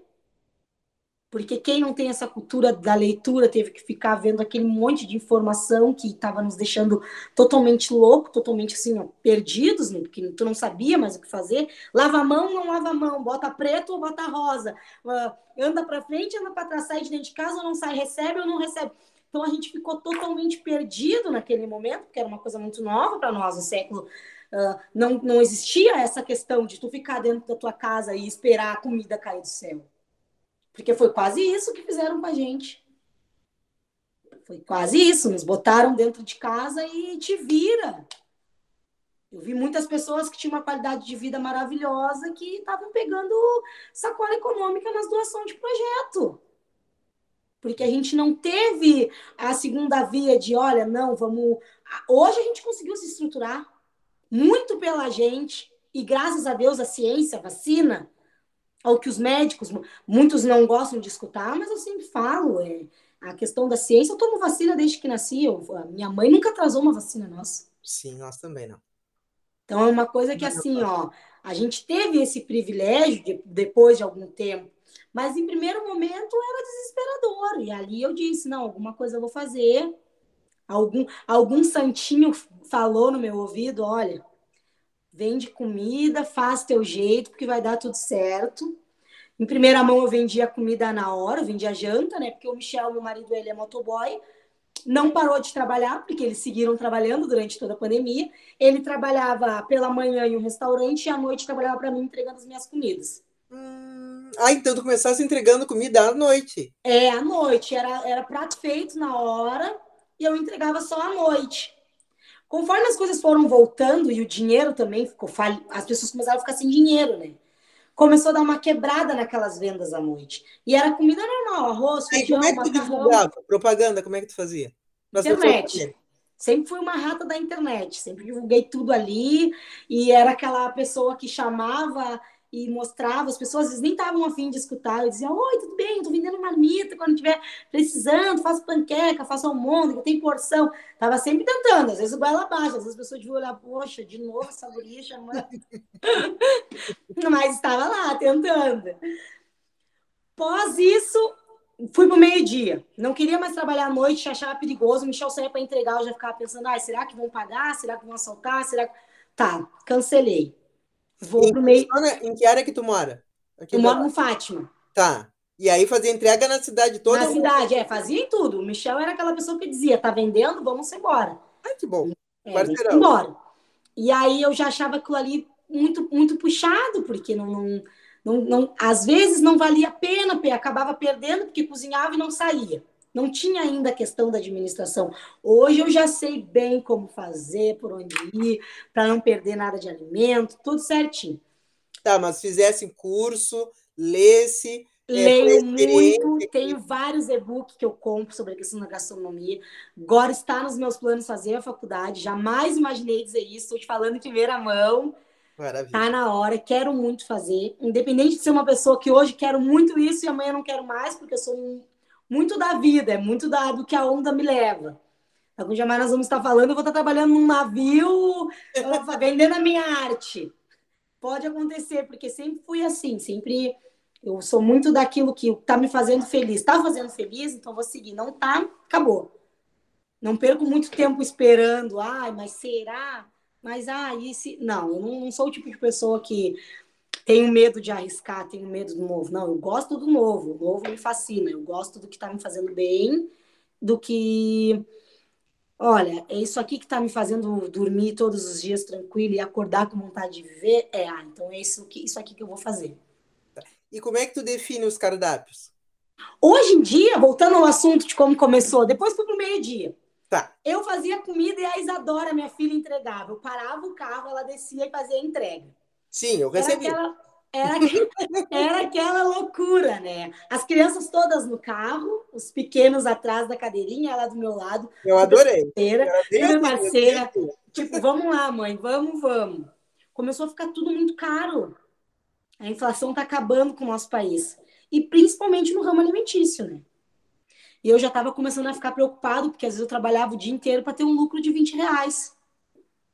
Porque quem não tem essa cultura da leitura teve que ficar vendo aquele monte de informação que estava nos deixando totalmente louco, totalmente assim, ó, perdidos, né? porque tu não sabia mais o que fazer. Lava a mão, não lava a mão, bota preto ou bota rosa, uh, anda para frente, anda para trás, sai de dentro de casa ou não sai, recebe ou não recebe. Então a gente ficou totalmente perdido naquele momento, porque era uma coisa muito nova para nós no século. Uh, não, não existia essa questão de tu ficar dentro da tua casa e esperar a comida cair do céu. Porque foi quase isso que fizeram com a gente. Foi quase isso. Nos botaram dentro de casa e te vira. Eu vi muitas pessoas que tinham uma qualidade de vida maravilhosa que estavam pegando sacola econômica nas doações de projeto. Porque a gente não teve a segunda via de, olha, não, vamos. Hoje a gente conseguiu se estruturar muito pela gente, e graças a Deus a ciência, a vacina, ao que os médicos, muitos não gostam de escutar, mas eu sempre falo, é, a questão da ciência, eu tomo vacina desde que nasci, eu, minha mãe nunca atrasou uma vacina nossa. Sim, nós também não. Então é uma coisa que assim, ó, a gente teve esse privilégio de, depois de algum tempo, mas em primeiro momento era desesperador, e ali eu disse, não, alguma coisa eu vou fazer, algum, algum santinho falou no meu ouvido, olha, vende comida, faz teu jeito, porque vai dar tudo certo. Em primeira mão, eu vendia comida na hora, eu vendia janta, né? Porque o Michel, meu marido, ele é motoboy, não parou de trabalhar, porque eles seguiram trabalhando durante toda a pandemia. Ele trabalhava pela manhã em um restaurante e à noite trabalhava para mim entregando as minhas comidas. Hum... Ah, então tu começasse entregando comida à noite. É, à noite. Era, era prato feito na hora e eu entregava só à noite. Conforme as coisas foram voltando e o dinheiro também ficou fal... as pessoas começaram a ficar sem dinheiro, né? Começou a dar uma quebrada naquelas vendas à noite. E era comida normal, arroz, Aí, feijão, como é que tu divulgava? Propaganda, como é que tu fazia? internet. Sempre fui uma rata da internet, sempre divulguei tudo ali e era aquela pessoa que chamava e mostrava, as pessoas às vezes nem estavam afim de escutar. Eu dizia, oi, tudo bem, tô vendendo marmita quando estiver precisando, faço panqueca, faço almôndega, tem porção. Tava sempre tentando, às vezes o goela abaixo, às vezes as pessoas deviam olhar, poxa, de novo essa guria chamando. Mas estava lá, tentando. Pós isso, fui pro meio-dia. Não queria mais trabalhar à noite, achava perigoso. O Michel saía para entregar, eu já ficava pensando, ah, será que vão pagar? Será que vão assaltar? Será que... Tá, cancelei. Vou em, pro meio. Em que área que tu mora? Aqui eu moro no Fátima. Tá. E aí fazia entrega na cidade toda? Na cidade, é, fazia em tudo. O Michel era aquela pessoa que dizia: tá vendendo, vamos embora. Ai, que bom. É, embora. E aí eu já achava aquilo ali muito, muito puxado, porque não, não, não, não, às vezes não valia a pena, acabava perdendo, porque cozinhava e não saía. Não tinha ainda a questão da administração. Hoje eu já sei bem como fazer, por onde ir, para não perder nada de alimento, tudo certinho. Tá, mas fizesse curso, lesse. É, Leio muito, tenho vários e-books que eu compro sobre a questão da gastronomia. Agora está nos meus planos fazer a faculdade. Jamais imaginei dizer isso, estou te falando em primeira mão. Maravilha. Tá na hora, quero muito fazer. Independente de ser uma pessoa que hoje quero muito isso e amanhã não quero mais, porque eu sou um muito da vida, é muito da, do que a onda me leva. Algum dia mais nós vamos estar falando, eu vou estar trabalhando num navio, vendendo a minha arte. Pode acontecer, porque sempre fui assim, sempre eu sou muito daquilo que está me fazendo feliz. Está fazendo feliz, então vou seguir. Não tá, acabou. Não perco muito tempo esperando. Ai, mas será? Mas ah, isso. Não, eu não, não sou o tipo de pessoa que tenho medo de arriscar, tenho medo do novo. Não, eu gosto do novo. O novo me fascina. Eu gosto do que está me fazendo bem, do que. Olha, é isso aqui que está me fazendo dormir todos os dias tranquilo e acordar com vontade de viver. É, ah, então é isso, que, isso aqui que eu vou fazer. E como é que tu define os cardápios? Hoje em dia, voltando ao assunto de como começou, depois fui pro meio-dia. Tá. Eu fazia comida e a Isadora, minha filha, entregava. Eu parava o carro, ela descia e fazia a entrega. Sim, eu recebi. Era aquela, Era, era aquela loucura, né? As crianças todas no carro, os pequenos atrás da cadeirinha, ela do meu lado. Eu adorei. Parceira, minha parceira. Tipo, vamos lá, mãe, vamos, vamos. Começou a ficar tudo muito caro. A inflação está acabando com o nosso país. E principalmente no ramo alimentício, né? E eu já estava começando a ficar preocupado, porque às vezes eu trabalhava o dia inteiro para ter um lucro de 20 reais.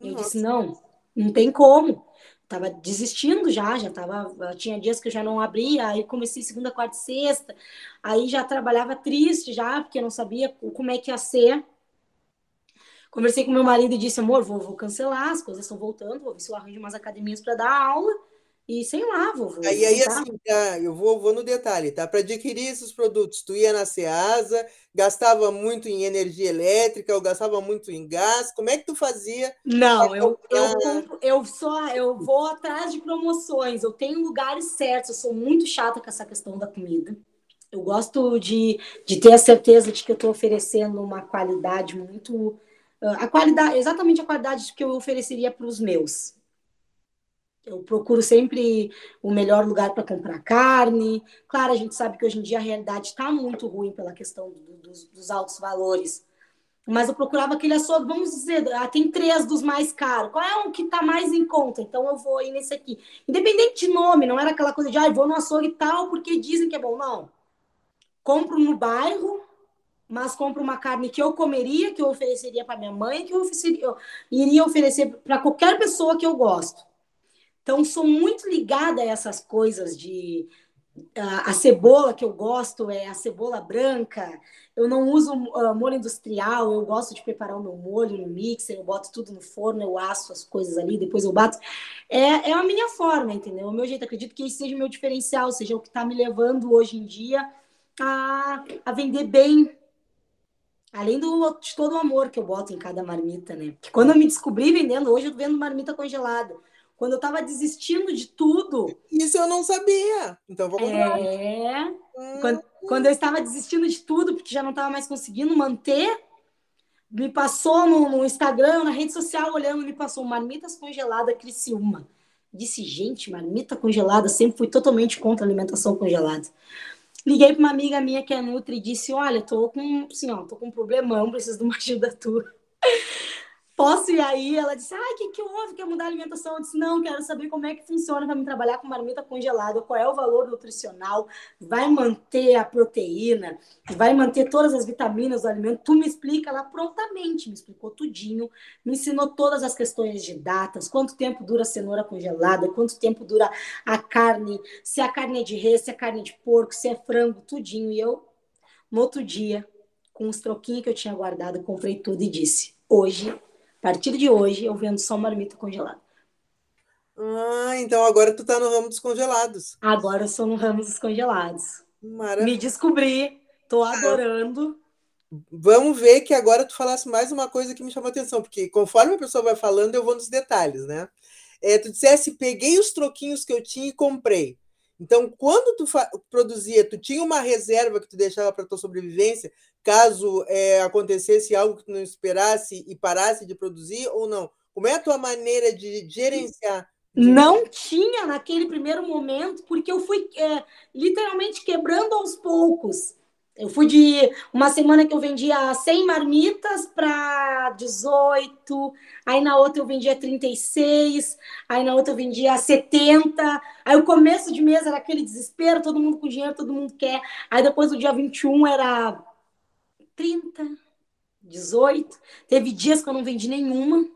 Eu Nossa. disse, não, não tem como. Tava desistindo já, já tava, tinha dias que eu já não abria, aí comecei segunda, quarta e sexta, aí já trabalhava triste já, porque eu não sabia como é que ia ser. Conversei com meu marido e disse, amor, vou, vou cancelar, as coisas estão voltando, vou ver se eu arranjo umas academias para dar aula. E sei lá, vovô. Aí, aí assim, tá, eu vou, vou no detalhe, tá? Para adquirir esses produtos, tu ia na Ceasa, gastava muito em energia elétrica, ou gastava muito em gás. Como é que tu fazia? Não, eu, eu, compro, eu só eu vou atrás de promoções, eu tenho lugares certos, eu sou muito chata com essa questão da comida. Eu gosto de, de ter a certeza de que eu estou oferecendo uma qualidade muito. Ah, a qualidade, exatamente a qualidade que eu ofereceria para os meus. Eu procuro sempre o melhor lugar para comprar carne. Claro, a gente sabe que hoje em dia a realidade está muito ruim pela questão do, dos, dos, altos valores. Mas eu procurava aquele açougue, vamos dizer, ah, tem três dos mais caros. Qual é o que está mais em conta? Então eu vou ir nesse aqui. Independente de nome, não era aquela coisa de, ah, vou no açougue tal porque dizem que é bom. Não. Compro no bairro, mas compro uma carne que eu comeria, que eu ofereceria para minha mãe, que eu, ofereceria, eu iria oferecer para qualquer pessoa que eu gosto. Então, sou muito ligada a essas coisas de. A, cebola que eu gosto é a cebola branca. Eu não uso uh, molho industrial, eu gosto de preparar o meu molho no mixer, eu boto tudo no forno, eu asso as coisas ali, depois eu bato. É, é a minha forma, entendeu? O meu jeito. Acredito que esse seja o meu diferencial, seja o que está me levando hoje em dia a, a vender bem Além do, de todo o amor que eu boto em cada marmita, né? Que quando eu me descobri vendendo, hoje eu vendo marmita congelada. Quando eu estava desistindo de tudo. Isso eu não sabia. Então vou comprar. É. Hum. Quando, quando, eu estava desistindo de tudo, porque já não estava mais conseguindo manter, me passou no, no, Instagram, na rede social, olhando, me passou marmitas congelada Criciúma. Disse, gente, marmita congelada, sempre fui totalmente contra alimentação congelada. Liguei para uma amiga minha que é Nutri e disse: Olha, tô com, assim, ó, tô com um problemão, preciso de uma ajuda tua posso ir aí? Ela disse, ah, o que, que houve? Quer mudar a alimentação? Eu disse, não, quero saber como é que funciona para me trabalhar com marmita congelada, qual é o valor nutricional, vai manter a proteína, vai manter todas as vitaminas do alimento. Tu me explica lá prontamente, me explicou tudinho, me ensinou todas as questões de datas, quanto tempo dura a cenoura congelada, quanto tempo dura a carne, se a carne é de res, se a carne é de porco, se é frango, tudinho. E eu, no outro dia, com os troquinhos que eu tinha guardado, comprei tudo e disse, hoje a partir de hoje, eu vendo só marmita congelada. Ah, então agora tu tá no ramo dos congelados. Agora eu sou no ramo dos congelados. Maravilha. Me descobri, tô adorando. Vamos ver que agora tu falasse mais uma coisa que me chamou a atenção, porque conforme a pessoa vai falando, eu vou nos detalhes, né? É, tu dissesse, peguei os troquinhos que eu tinha e comprei. Então, quando tu produzia, tu tinha uma reserva que tu deixava para tua sobrevivência, caso é, acontecesse algo que tu não esperasse e parasse de produzir ou não? Como é a tua maneira de gerenciar? Não tinha naquele primeiro momento, porque eu fui é, literalmente quebrando aos poucos. Eu fui de uma semana que eu vendia 100 marmitas para 18, aí na outra eu vendia 36, aí na outra eu vendia 70. Aí o começo de mês era aquele desespero, todo mundo com dinheiro, todo mundo quer. Aí depois do dia 21 era 30, 18. Teve dias que eu não vendi nenhuma,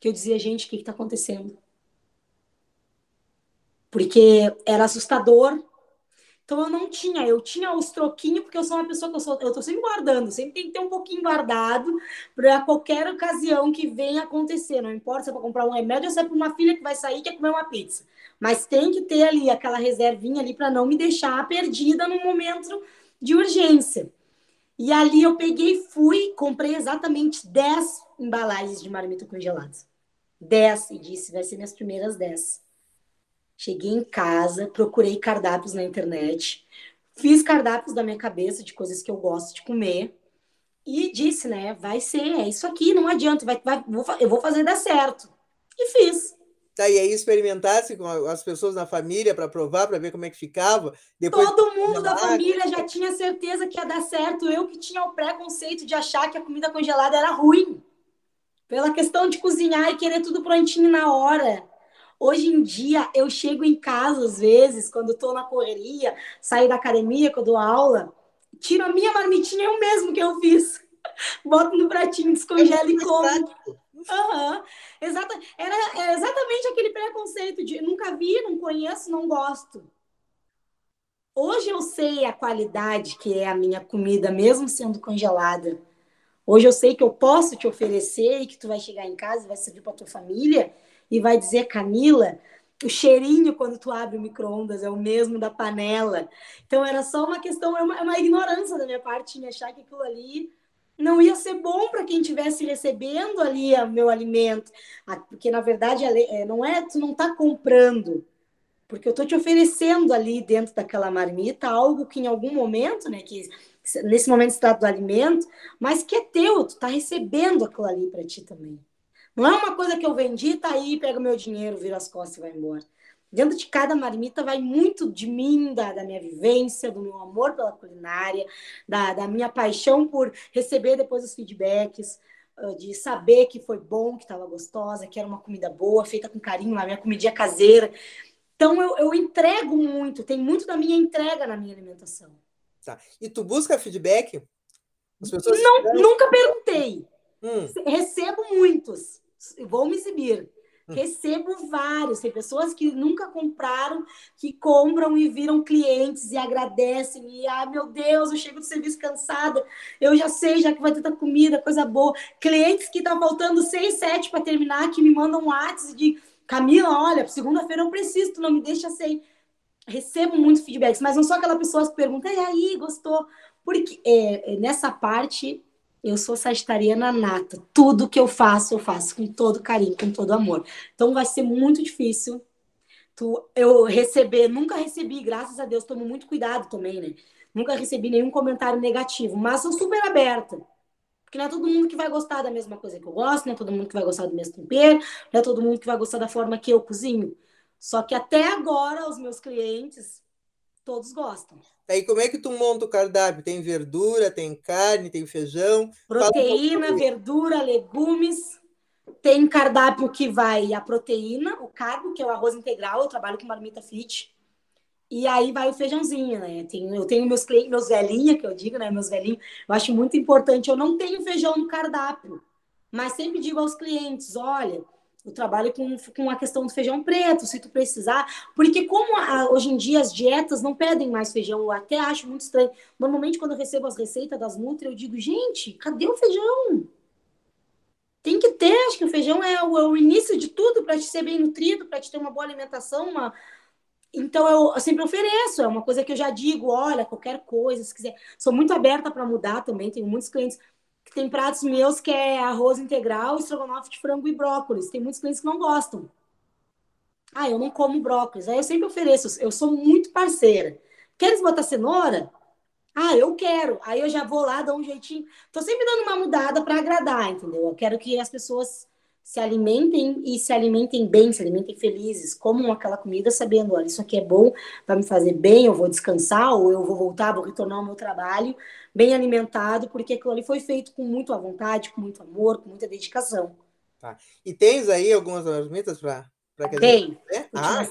que eu dizia, gente, o que está acontecendo? Porque era assustador então eu não tinha, eu tinha os troquinhos, porque eu sou uma pessoa que eu sou, eu tô sempre guardando, sempre tem que ter um pouquinho guardado para qualquer ocasião que venha acontecer. Não importa se é para comprar um remédio ou se é para uma filha que vai sair e quer comer uma pizza. Mas tem que ter ali aquela reservinha ali para não me deixar perdida no momento de urgência. E ali eu peguei, fui, comprei exatamente 10 embalagens de marmita congelada. 10 e disse, vai ser minhas primeiras 10. Cheguei em casa, procurei cardápios na internet, fiz cardápios da minha cabeça de coisas que eu gosto de comer e disse, né, vai ser, é isso aqui, não adianta, vai, vai, vou, eu vou fazer dar certo. E fiz. Tá, e aí experimentasse com as pessoas na família para provar, para ver como é que ficava. Depois Todo mundo da família já tinha certeza que ia dar certo. Eu que tinha o preconceito de achar que a comida congelada era ruim. Pela questão de cozinhar e querer tudo prontinho na hora. Hoje em dia, eu chego em casa, às vezes, quando estou na correria, saio da academia, quando dou aula, tiro a minha marmitinha, eu mesmo que eu fiz. Boto no pratinho, descongelo é e como. Uhum. Exata, era, era exatamente aquele preconceito de nunca vi, não conheço, não gosto. Hoje eu sei a qualidade que é a minha comida, mesmo sendo congelada. Hoje eu sei que eu posso te oferecer e que tu vai chegar em casa e vai servir para tua família e vai dizer, Camila, o cheirinho quando tu abre o micro-ondas é o mesmo da panela. Então era só uma questão, é uma, é uma ignorância da minha parte em achar que aquilo ali não ia ser bom para quem estivesse recebendo ali o meu alimento. Ah, porque, na verdade, é, não é, tu não está comprando. Porque eu estou te oferecendo ali dentro daquela marmita algo que em algum momento, né, que nesse momento está do alimento, mas que é teu, tu está recebendo aquilo ali para ti também. Não é uma coisa que eu vendi, tá aí, pega o meu dinheiro, vira as costas e vai embora. Dentro de cada marmita vai muito de mim, da, da minha vivência, do meu amor pela culinária, da, da minha paixão por receber depois os feedbacks, ah, de saber que foi bom, que estava gostosa, que era uma comida boa, feita com carinho, a minha comidinha caseira. Então eu, eu entrego muito, tem muito da minha entrega na minha alimentação. Tá. E tu busca feedback? As pessoas Não, nunca perguntei. Hum. Recebo muitos. Vou me exibir. Recebo vários, tem pessoas que nunca compraram, que compram e viram clientes e agradecem. E, ah, meu Deus, eu chego do serviço cansada, eu já sei, já que vai ter tanta comida, coisa boa. Clientes que tá faltando seis, sete para terminar, que me mandam um WhatsApp de Camila, olha, segunda-feira eu preciso, tu não me deixa sem. Recebo muitos feedbacks, mas não sou aquela pessoa que pergunta, e aí, gostou? Porque é, é nessa parte eu sou sagitariana nata. Tudo que eu faço, eu faço com todo carinho, com todo amor. Então vai ser muito difícil tu, eu receber. Nunca recebi, graças a Deus, tomo muito cuidado também, né? Nunca recebi nenhum comentário negativo, mas sou super aberta. Porque não é todo mundo que vai gostar da mesma coisa que eu gosto, não é todo mundo que vai gostar do mesmo tempero, não é todo mundo que vai gostar da forma que eu cozinho. Só que até agora, os meus clientes, todos gostam. Aí como é que tu monta o cardápio? Tem verdura, tem carne, tem feijão? Proteína, verdura, legumes. Tem cardápio que vai a proteína, o carbo, que é o arroz integral, eu trabalho com marmita fit. E aí vai o feijãozinho, né? Tem, eu tenho meus clientes, meus velhinhos, que eu digo, né? Meus velhinhos. Eu acho muito importante. Eu não tenho feijão no cardápio, mas sempre digo aos clientes: olha, eu trabalho com, com a questão do feijão preto, se tu precisar. Porque como a, hoje em dia as dietas não pedem mais feijão, eu até acho muito estranho. Normalmente, quando eu recebo as receitas das Nutri, eu digo, gente, cadê o feijão? Tem que ter, acho que o feijão é o, é o início de tudo para te ser bem nutrido, para te ter uma boa alimentação, uma... Então eu, eu, sempre ofereço, é uma coisa que eu já digo, olha, qualquer coisa, se quiser. Sou muito aberta para mudar também, tenho muitos clientes tem pratos meus que é arroz integral, estrogonofe de frango e brócolis. Tem muitos clientes que não gostam. Ah, eu não como brócolis. Aí eu sempre ofereço, eu sou muito parceira. Queres botar cenoura? Ah, eu quero. Aí eu já vou lá, dou um jeitinho. Tô sempre dando uma mudada para agradar, entendeu? Eu quero que as pessoas se alimentem e se alimentem bem, se alimentem felizes, comam aquela comida sabendo, olha, isso aqui é bom, vai me fazer bem, eu vou descansar, ou eu vou voltar, vou retornar ao meu trabalho bem alimentado, porque aquilo ali foi feito com muito à vontade, com muito amor, com muita dedicação. Tá. E tens aí algumas marmitas para que Tem. Gente... Ah,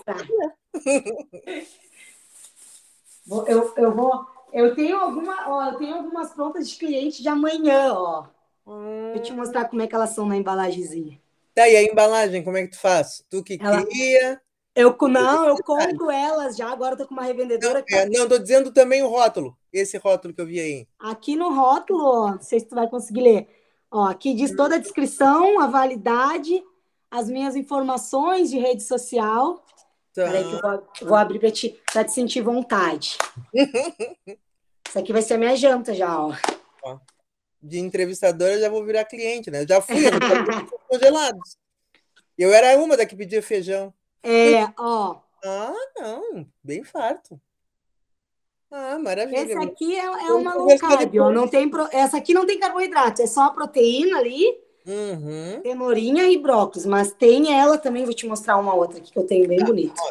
eu, eu vou. Eu tenho alguma, ó, eu tenho algumas prontas de cliente de amanhã, ó. Hum. Vou te mostrar como é que elas são na embalagemzinha. Tá, e a embalagem, como é que tu faz? Tu que Ela... cria? Eu, não, eu compro elas já, agora eu tô com uma revendedora. Não, é, não, tô dizendo também o rótulo, esse rótulo que eu vi aí. Aqui no rótulo, ó, não sei se tu vai conseguir ler. Ó, aqui diz toda a descrição, a validade, as minhas informações de rede social. Tá. Peraí que eu vou, vou abrir para te, pra te sentir vontade. Isso aqui vai ser a minha janta já, ó. ó de entrevistadora já vou virar cliente, né? Já fui, congelados. Eu era uma da que pedia feijão. É, ó. Ah, não, bem farto. Ah, maravilha. Essa aqui é, é uma low carb, ó, não tem pro... essa aqui não tem carboidrato, é só a proteína ali, Uhum. Cenourinha e brócolis, mas tem ela também, vou te mostrar uma outra aqui que eu tenho bem bonita.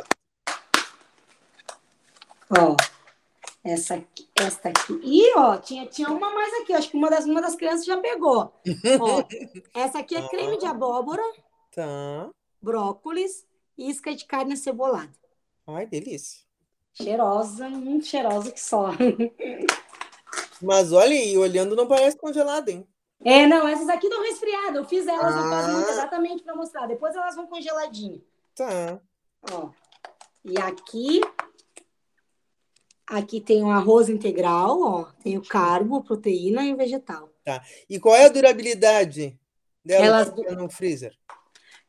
Ó, essa aqui, esta aqui. E, ó, tinha, tinha uma mais aqui, acho que uma das, uma das crianças já pegou. Ó, essa aqui é creme de abóbora, Tá. brócolis isca de carne acebolada. Ai, delícia. Cheirosa, muito cheirosa que só. Mas olha aí, olhando não parece congelado, hein? É, não, essas aqui estão resfriadas. Eu fiz elas Ah. caso exatamente para mostrar. Depois elas vão congeladinho. Tá. Ó. E aqui aqui tem o arroz integral, ó, tem o carbo, proteína e o vegetal. E qual é a durabilidade dela Elas no freezer?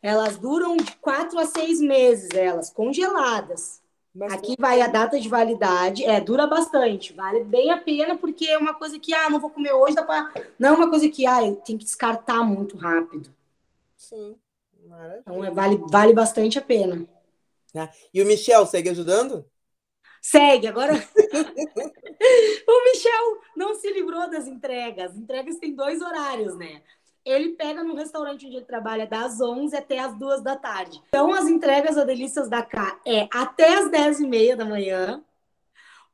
Elas duram de quatro a seis meses, elas congeladas. Bastante. Aqui vai a data de validade, é, dura bastante, vale bem a pena, porque é uma coisa que, ah, não vou comer hoje, dá pra... Não é uma coisa que, ah, tem que descartar muito rápido. Sim. Maravilha. Então, é, vale, vale bastante a pena. E o Michel segue ajudando? Segue, agora. o Michel não se livrou das entregas. Entregas tem dois horários, né? Ele pega no restaurante onde ele trabalha das 11 até as 2 da tarde. Então, as entregas da Delícias da Cá é até as 10 e meia da manhã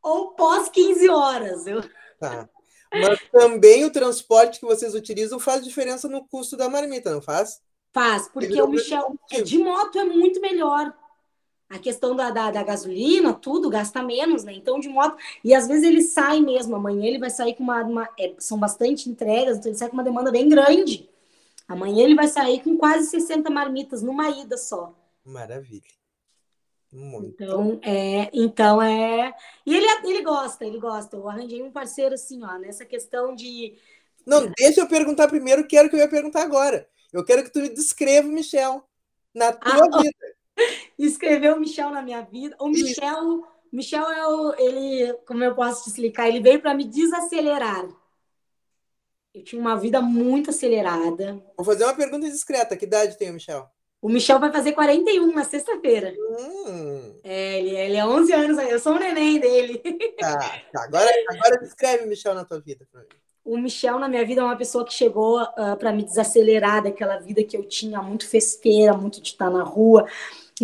ou pós 15 horas. Eu... Tá. Mas também o transporte que vocês utilizam faz diferença no custo da marmita, não faz? Faz, porque o Michel de moto é muito melhor. A questão da, da, da gasolina, tudo, gasta menos, né? Então, de moto. E às vezes ele sai mesmo. Amanhã ele vai sair com uma. uma é, são bastante entregas, então ele sai com uma demanda bem grande. Amanhã ele vai sair com quase 60 marmitas numa ida só. Maravilha. Muito. Então, é. Então é. E ele, ele gosta, ele gosta. Eu arranjei um parceiro assim, ó, nessa questão de. Não, deixa eu perguntar primeiro, que era o que eu ia perguntar agora. Eu quero que tu me descreva Michel na tua Ah, vida. Escreveu o Michel na minha vida. O. Michel, Michel é o, ele, como eu posso te explicar, ele veio para me desacelerar. Eu tinha uma vida muito acelerada. Vou fazer uma pergunta discreta. Que idade tem o Michel? O Michel vai fazer 41 na sexta-feira. Hum, É, ele, ele é 11 anos, eu sou o neném dele. tá, tá. Agora, agora descreve o Michel na tua vida. O Michel, na minha vida, é uma pessoa que chegou para me desacelerar daquela vida que eu tinha, muito festeira, muito de estar na rua,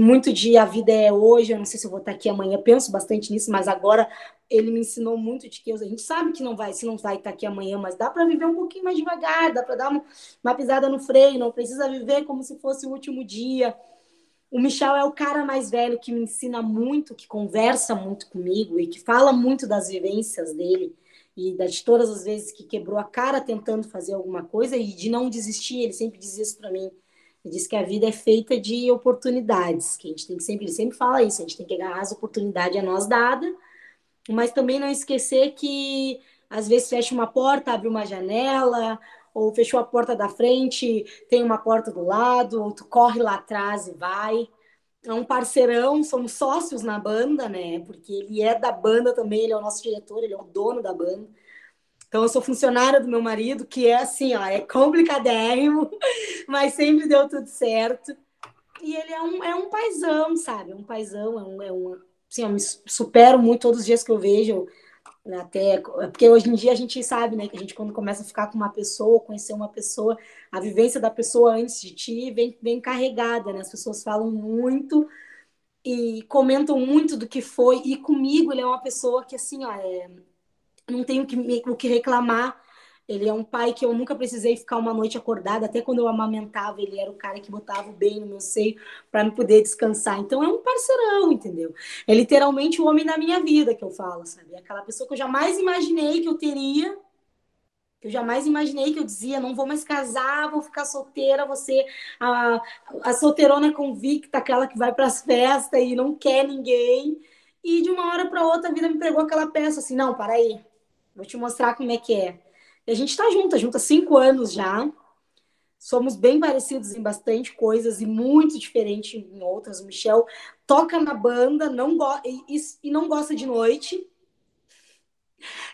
muito de a vida é hoje. Eu não sei se eu vou estar aqui amanhã, penso bastante nisso, mas agora ele me ensinou muito de que a gente sabe que não vai, se não vai estar aqui amanhã, mas dá para viver um pouquinho mais devagar, dá para dar uma, uma pisada no freio, não precisa viver como se fosse o último dia. O Michel é o cara mais velho que me ensina muito, que conversa muito comigo e que fala muito das vivências dele e de todas as vezes que quebrou a cara tentando fazer alguma coisa e de não desistir. Ele sempre diz isso para mim. Ele diz que a vida é feita de oportunidades, que a gente tem que sempre, ele sempre fala isso, a gente tem que agarrar as oportunidades a nós dada, mas também não esquecer que às vezes fecha uma porta, abre uma janela, ou fechou a porta da frente, tem uma porta do lado, ou tu corre lá atrás e vai. É um parceirão, somos sócios na banda, né? Porque ele é da banda também, ele é o nosso diretor, ele é o dono da banda. Então, eu sou funcionária do meu marido, que é assim, ó, é complicadérrimo, mas sempre deu tudo certo. E ele é um, é um paizão, sabe? É um paizão, é um, é um assim, eu me supero muito todos os dias que eu vejo, até porque hoje em dia a gente sabe, né, que a gente quando começa a ficar com uma pessoa, conhecer uma pessoa, a vivência da pessoa antes de ti vem, vem carregada, né? As pessoas falam muito e comentam muito do que foi, e comigo ele é uma pessoa que assim, ó, é, não tenho que, o que reclamar. Ele é um pai que eu nunca precisei ficar uma noite acordada, até quando eu amamentava, ele era o cara que botava o bem no meu seio para me poder descansar. Então é um parceirão, entendeu? É literalmente o homem da minha vida que eu falo, sabe? É aquela pessoa que eu jamais imaginei que eu teria, que eu jamais imaginei que eu dizia, não vou mais casar, vou ficar solteira, você a, a solteirona convicta, aquela que vai para as festas e não quer ninguém. E de uma hora para outra a vida me pregou aquela peça assim, não, para aí, vou te mostrar como é que é. E a gente tá junto, junto há cinco anos já. Somos bem parecidos em bastante coisas e muito diferente em outras. O Michel toca na banda, não go e, e não gosta de noite.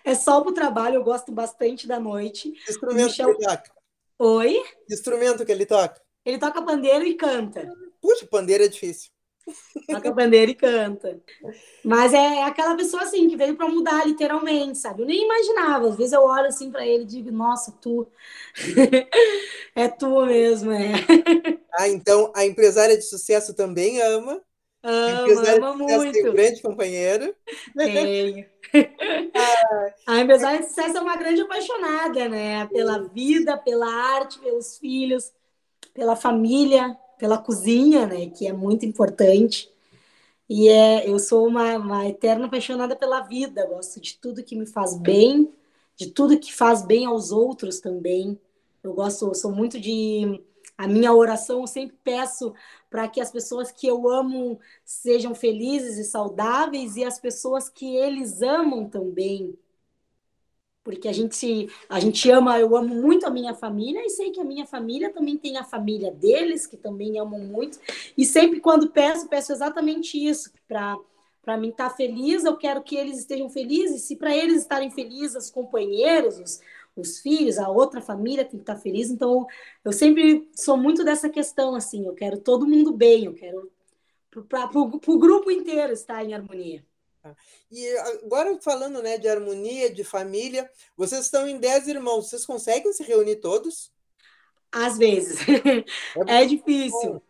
É só pro trabalho, eu gosto bastante da noite. Que instrumento Michel- que ele toca? Oi? Que instrumento que ele toca? Ele toca pandeiro e canta. Puxa, pandeiro é difícil. Toca a bandeira e canta. Mas é aquela pessoa assim que veio para mudar literalmente, sabe? Eu nem imaginava. Às vezes eu olho assim para ele e digo: "Nossa, tu é tu mesmo, é". Ah, então a empresária de sucesso também ama. Ama, ama muito. Tem um grande companheiro. Tenho. A empresária de sucesso é uma grande apaixonada, né? Pela vida, pela arte, pelos filhos, pela família, pela cozinha, né? Que é muito importante. E é, eu sou uma, uma eterna apaixonada pela vida, gosto de tudo que me faz bem, de tudo que faz bem aos outros também. Eu gosto, eu sou muito de a minha oração eu sempre peço para que as pessoas que eu amo sejam felizes e saudáveis e as pessoas que eles amam também. Porque a gente, a gente ama, eu amo muito a minha família e sei que a minha família também tem a família deles, que também amam muito. E sempre quando peço, peço exatamente isso, para para mim estar tá feliz, eu quero que eles estejam felizes. Se para eles estarem felizes, os companheiros, os, os filhos, a outra família tem que estar tá feliz. Então, eu sempre sou muito dessa questão, assim, eu quero todo mundo bem, eu quero para o grupo inteiro estar em harmonia. Tá. E agora falando né, de harmonia, de família, vocês estão em 10 irmãos, vocês conseguem se reunir todos? Às vezes. É, é difícil. Bom.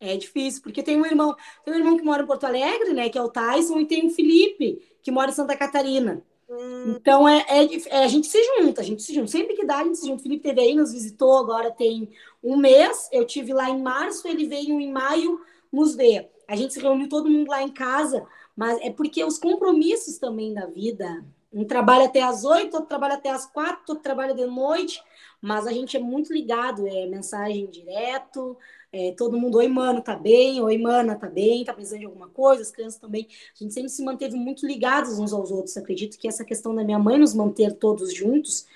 É difícil, porque tem um irmão, tem um irmão que mora em Porto Alegre, né, que é o Tyson, e tem o Felipe, que mora em Santa Catarina. Hum. Então é, é, é, a gente se junta, a gente se junta. Sempre que dá, a gente se junta. O Felipe teve aí, nos visitou agora tem um mês. Eu tive lá em março, ele veio em maio nos ver. A gente se reuniu todo mundo lá em casa, mas é porque os compromissos também da vida. Um trabalha até às oito, outro trabalha até às quatro, outro trabalha de noite, mas a gente é muito ligado, é mensagem direto, é, todo mundo, oi, mano, tá bem? Oi, mana, tá bem? Tá precisando de alguma coisa? As crianças também. A gente sempre se manteve muito ligados uns aos outros. Acredito que essa questão da minha mãe nos manter todos juntos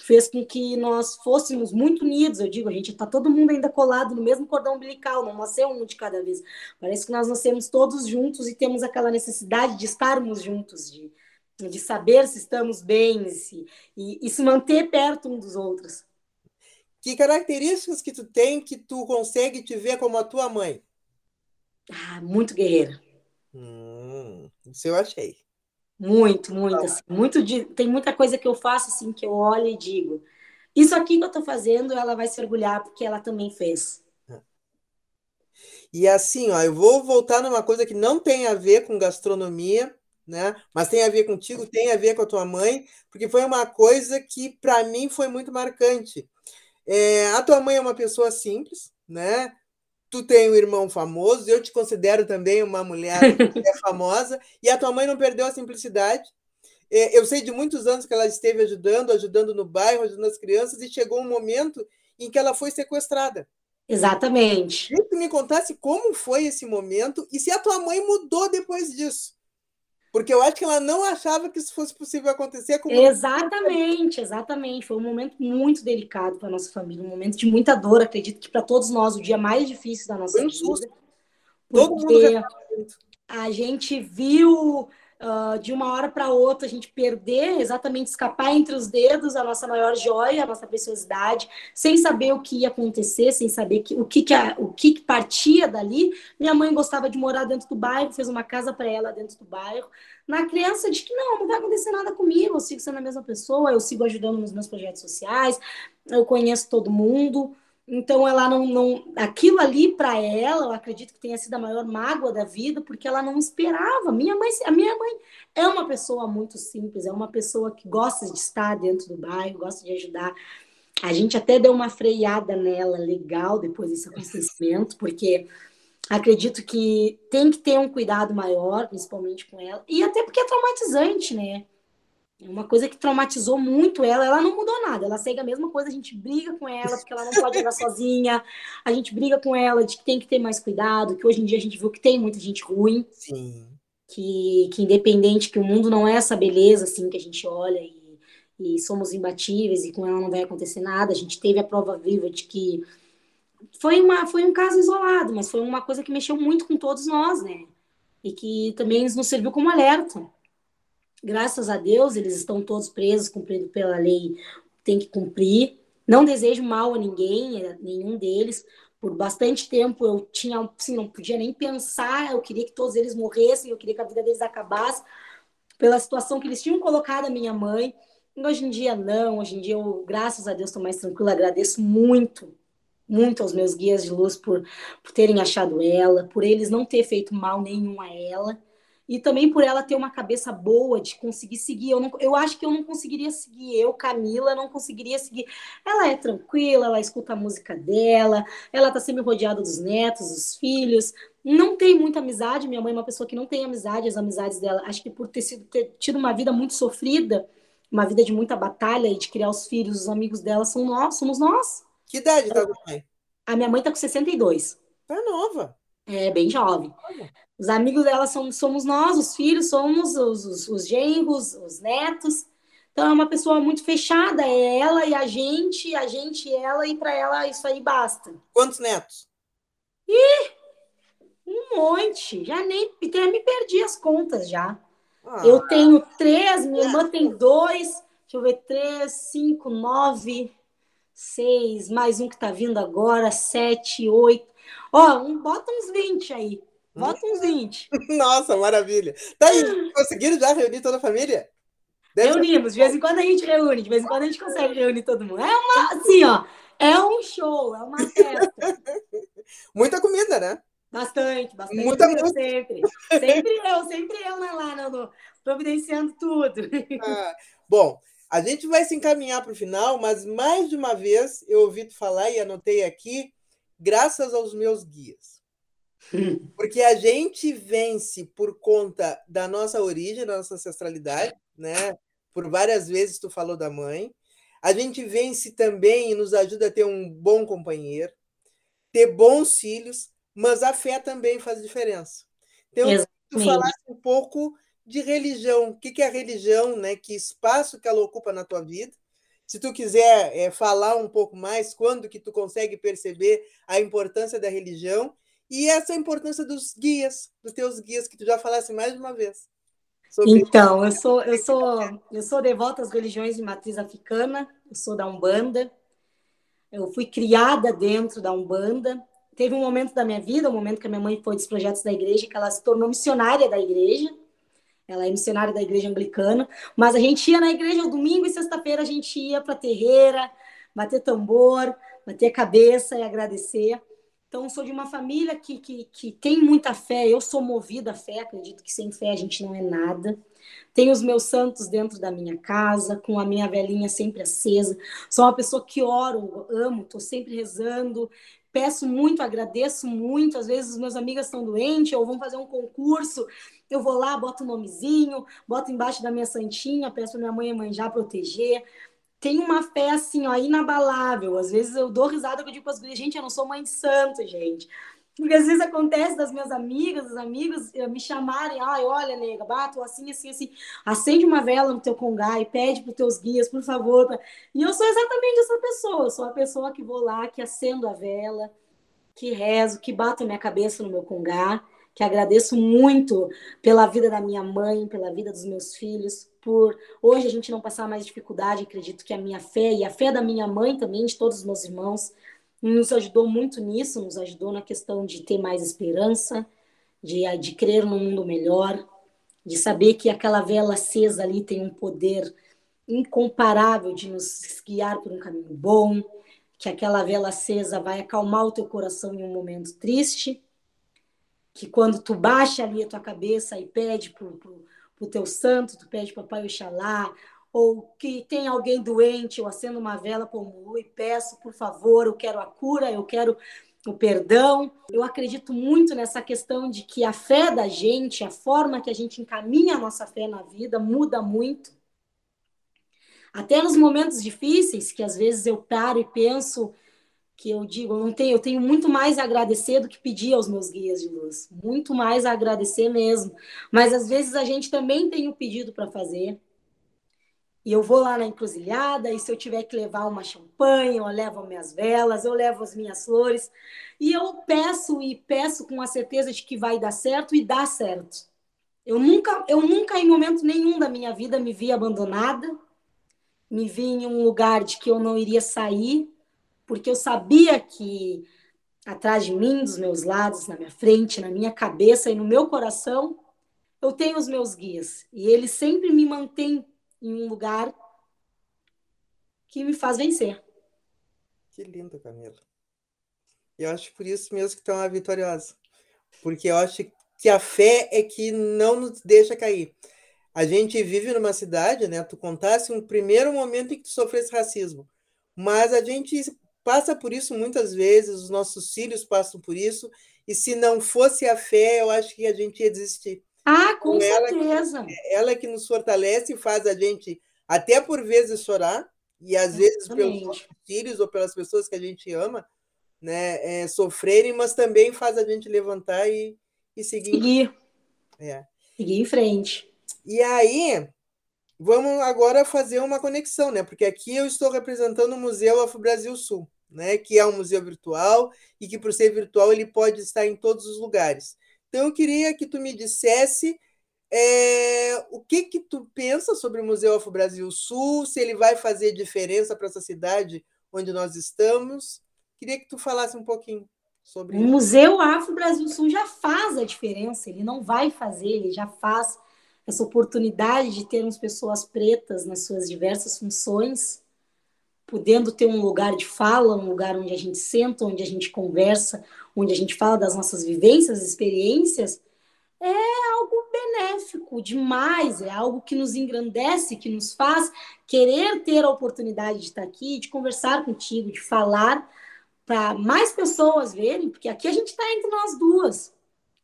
fez com que nós fôssemos muito unidos. Eu digo, a gente tá todo mundo ainda colado no mesmo cordão umbilical, não nasceu um de cada vez. Parece que nós nascemos todos juntos e temos aquela necessidade de estarmos juntos, de, de saber se estamos bem se, e, e se manter perto um dos outros. Que características que tu tem que tu consegue te ver como a tua mãe? Ah, muito guerreira. Hum, isso eu achei. Muito, muito, assim, muito de, tem muita coisa que eu faço assim que eu olho e digo, isso aqui que eu estou fazendo, ela vai se orgulhar porque ela também fez. E assim, ó, eu vou voltar numa coisa que não tem a ver com gastronomia, né? Mas tem a ver contigo, tem a ver com a tua mãe, porque foi uma coisa que para mim foi muito marcante. É, a tua mãe é uma pessoa simples, né? Tu tem um irmão famoso, eu te considero também uma mulher é famosa, e a tua mãe não perdeu a simplicidade. É, eu sei de muitos anos que ela esteve ajudando, ajudando no bairro, ajudando as crianças, e chegou um momento em que ela foi sequestrada. Exatamente. Queria que tu me contasse como foi esse momento e se a tua mãe mudou depois disso. Porque eu acho que ela não achava que isso fosse possível acontecer. Com exatamente, exatamente. Foi um momento muito delicado para nossa família, um momento de muita dor. Acredito que para todos nós, o dia mais difícil da nossa Foi um vida. Susto. Todo mundo a gente viu uh, de uma hora para outra a gente perder, exatamente escapar entre os dedos a nossa maior joia, a nossa preciosidade, sem saber o que ia acontecer, sem saber que, o, que, que, a, o que, que partia dali. Minha mãe gostava de morar dentro do bairro, fez uma casa para ela dentro do bairro. Na criança de que não, não vai acontecer nada comigo, eu sigo sendo a mesma pessoa, eu sigo ajudando nos meus projetos sociais, eu conheço todo mundo. Então ela não, não aquilo ali para ela, eu acredito que tenha sido a maior mágoa da vida, porque ela não esperava. Minha mãe, a minha mãe é uma pessoa muito simples, é uma pessoa que gosta de estar dentro do bairro, gosta de ajudar. A gente até deu uma freada nela legal depois desse acontecimento, porque acredito que tem que ter um cuidado maior, principalmente com ela, e até porque é traumatizante, né? Uma coisa que traumatizou muito ela. Ela não mudou nada. Ela segue a mesma coisa. A gente briga com ela porque ela não pode andar sozinha. A gente briga com ela de que tem que ter mais cuidado. Que hoje em dia a gente viu que tem muita gente ruim. Sim. Que, que independente, que o mundo não é essa beleza assim que a gente olha e, e somos imbatíveis e com ela não vai acontecer nada. A gente teve a prova viva de que foi, uma, foi um caso isolado, mas foi uma coisa que mexeu muito com todos nós, né? E que também nos serviu como alerta graças a Deus, eles estão todos presos, cumprindo pela lei, tem que cumprir. Não desejo mal a ninguém, nenhum deles, Por bastante tempo eu tinha, assim, não podia nem pensar, eu queria que todos eles morressem, eu queria que a vida deles acabasse pela situação que eles tinham colocado a minha mãe. Hoje em dia não, hoje em dia eu, graças a Deus, estou mais tranquila, agradeço muito, muito aos meus guias de luz por, por terem achado ela, por eles não ter feito mal nenhum a ela e também por ela ter uma cabeça boa de conseguir seguir. Eu, não, eu acho que eu não conseguiria seguir, eu, Camila, não conseguiria seguir. Ela é tranquila, ela escuta a música dela, ela tá sempre rodeada dos netos, dos filhos. Não tem muita amizade, minha mãe é uma pessoa que não tem amizade, as amizades dela, acho que por ter, sido, ter tido uma vida muito sofrida, uma vida de muita batalha e de criar os filhos, os amigos dela são nós, somos nós. Que idade tá a mãe? A minha mãe tá com 62. Tá nova. É, bem jovem. Os amigos dela somos, somos nós, os filhos, somos os, os, os genros, os netos. Então é uma pessoa muito fechada, é ela e a gente, a gente e ela, e para ela isso aí basta. Quantos netos? Ih, um monte. Já nem até me perdi as contas já. Ah, eu tenho três, minha irmã tem dois. Deixa eu ver, três, cinco, nove, seis, mais um que tá vindo agora, sete, oito. Ó, um, bota uns 20 aí. Bota uns 20. Nossa, maravilha. Tá aí, conseguiram já reunir toda a família? Deve Reunimos, de vez em quando a gente reúne, de vez em quando a gente consegue reunir todo mundo. É uma, assim, ó, é um show, é uma festa. Muita comida, né? Bastante, bastante. Muita comida sempre. Sempre eu, sempre eu lá, no, no, providenciando tudo. Ah, bom, a gente vai se encaminhar para o final, mas mais de uma vez eu ouvi tu falar e anotei aqui graças aos meus guias. Porque a gente vence por conta da nossa origem, da nossa ancestralidade, né? Por várias vezes tu falou da mãe. A gente vence também e nos ajuda a ter um bom companheiro, ter bons filhos, mas a fé também faz diferença. Então, eu tu falasse um pouco de religião. O que é a religião, né? Que espaço que ela ocupa na tua vida se tu quiser é, falar um pouco mais, quando que tu consegue perceber a importância da religião e essa importância dos guias, dos teus guias, que tu já falasse mais de uma vez. Então, eu sou, eu sou, eu sou devota às religiões de matriz africana, eu sou da Umbanda, eu fui criada dentro da Umbanda. Teve um momento da minha vida, um momento que a minha mãe foi dos projetos da igreja, que ela se tornou missionária da igreja. Ela é missionária da igreja anglicana, mas a gente ia na igreja domingo e sexta-feira a gente ia para a terreira, bater tambor, bater cabeça e agradecer. Então, sou de uma família que, que, que tem muita fé, eu sou movida à fé, acredito que sem fé a gente não é nada. Tenho os meus santos dentro da minha casa, com a minha velhinha sempre acesa. Sou uma pessoa que oro, amo, estou sempre rezando, peço muito, agradeço muito. Às vezes meus amigos estão doentes ou vão fazer um concurso eu vou lá, boto o um nomezinho, boto embaixo da minha santinha, peço minha mãe e mãe já proteger. Tem uma fé assim, ó, inabalável. Às vezes eu dou risada eu digo para as gurias, gente, eu não sou mãe de santo, gente. Porque às vezes acontece das minhas amigas, dos amigos me chamarem, ai, olha, nega, bato assim, assim, assim, acende uma vela no teu congá e pede para teus guias, por favor. E eu sou exatamente essa pessoa, eu sou a pessoa que vou lá, que acendo a vela, que rezo, que bato a minha cabeça no meu congá que agradeço muito pela vida da minha mãe, pela vida dos meus filhos, por hoje a gente não passar mais dificuldade. Acredito que a minha fé e a fé da minha mãe também, de todos os meus irmãos, nos ajudou muito nisso, nos ajudou na questão de ter mais esperança, de, de crer num mundo melhor, de saber que aquela vela acesa ali tem um poder incomparável de nos guiar por um caminho bom, que aquela vela acesa vai acalmar o teu coração em um momento triste que quando tu baixa ali a tua cabeça e pede pro, pro, pro teu santo, tu pede papai Oxalá, ou que tem alguém doente, eu acendo uma vela como e peço, por favor, eu quero a cura, eu quero o perdão. Eu acredito muito nessa questão de que a fé da gente, a forma que a gente encaminha a nossa fé na vida, muda muito. Até nos momentos difíceis, que às vezes eu paro e penso que eu digo, eu não tenho, eu tenho muito mais a agradecer do que pedir aos meus guias de luz, muito mais a agradecer mesmo. Mas às vezes a gente também tem um pedido para fazer. E eu vou lá na encruzilhada, e se eu tiver que levar uma champanhe, eu levo minhas velas, eu levo as minhas flores, e eu peço e peço com a certeza de que vai dar certo e dá certo. Eu nunca, eu nunca em momento nenhum da minha vida me vi abandonada, me vi em um lugar de que eu não iria sair, porque eu sabia que atrás de mim, dos meus lados, na minha frente, na minha cabeça e no meu coração, eu tenho os meus guias. E eles sempre me mantêm em um lugar que me faz vencer. Que lindo, Camila. Eu acho por isso mesmo que tu é uma vitoriosa. Porque eu acho que a fé é que não nos deixa cair. A gente vive numa cidade, né? Tu contasse um primeiro momento em que tu sofresse racismo. Mas a gente passa por isso muitas vezes, os nossos filhos passam por isso, e se não fosse a fé, eu acho que a gente ia desistir. Ah, com ela certeza. Que, ela que nos fortalece e faz a gente, até por vezes, chorar, e às vezes pelos nossos filhos ou pelas pessoas que a gente ama, né, é, sofrerem, mas também faz a gente levantar e, e seguir. Seguir. É. Seguir em frente. E aí, vamos agora fazer uma conexão, né? Porque aqui eu estou representando o Museu Afro Brasil Sul, né? Que é um museu virtual e que, por ser virtual, ele pode estar em todos os lugares. Então, eu queria que tu me dissesse é, o que que tu pensa sobre o Museu Afro Brasil Sul, se ele vai fazer diferença para essa cidade onde nós estamos. Queria que tu falasse um pouquinho sobre o Museu Afro Brasil Sul já faz a diferença, ele não vai fazer, ele já faz essa oportunidade de termos pessoas pretas nas suas diversas funções, podendo ter um lugar de fala, um lugar onde a gente senta, onde a gente conversa, onde a gente fala das nossas vivências, experiências, é algo benéfico demais, é algo que nos engrandece, que nos faz querer ter a oportunidade de estar aqui, de conversar contigo, de falar para mais pessoas verem, porque aqui a gente está entre nós duas.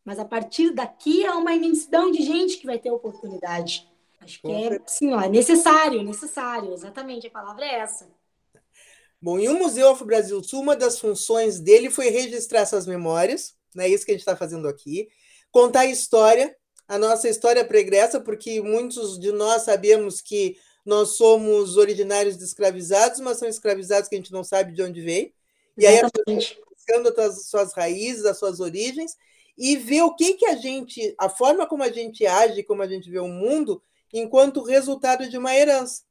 Mas a partir daqui é uma imensidão de gente que vai ter oportunidade. Acho que é, sim, ó, é necessário, necessário, exatamente, a palavra é essa. Bom, e o Museu Afro Brasil Sul, uma das funções dele foi registrar essas memórias, né? Isso que a gente está fazendo aqui, contar a história, a nossa história pregressa, porque muitos de nós sabemos que nós somos originários de escravizados, mas são escravizados que a gente não sabe de onde veio. E aí, buscando as suas raízes, as suas origens, e ver o que, que a gente, a forma como a gente age, como a gente vê o mundo, enquanto resultado de uma herança.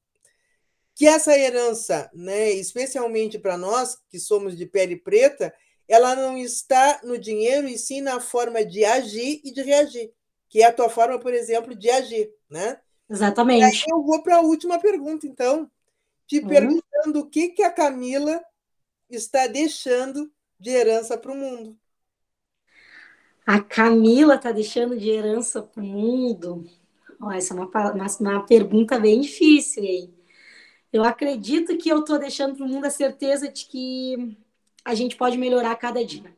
Que essa herança, né, especialmente para nós que somos de pele preta, ela não está no dinheiro e sim na forma de agir e de reagir, que é a tua forma, por exemplo, de agir, né? Exatamente. E aí eu vou para a última pergunta, então, te uhum. perguntando o que que a Camila está deixando de herança para o mundo. A Camila está deixando de herança para o mundo? Oh, essa é uma, uma, uma, pergunta bem difícil aí. Eu acredito que eu estou deixando para o mundo a certeza de que a gente pode melhorar cada dia.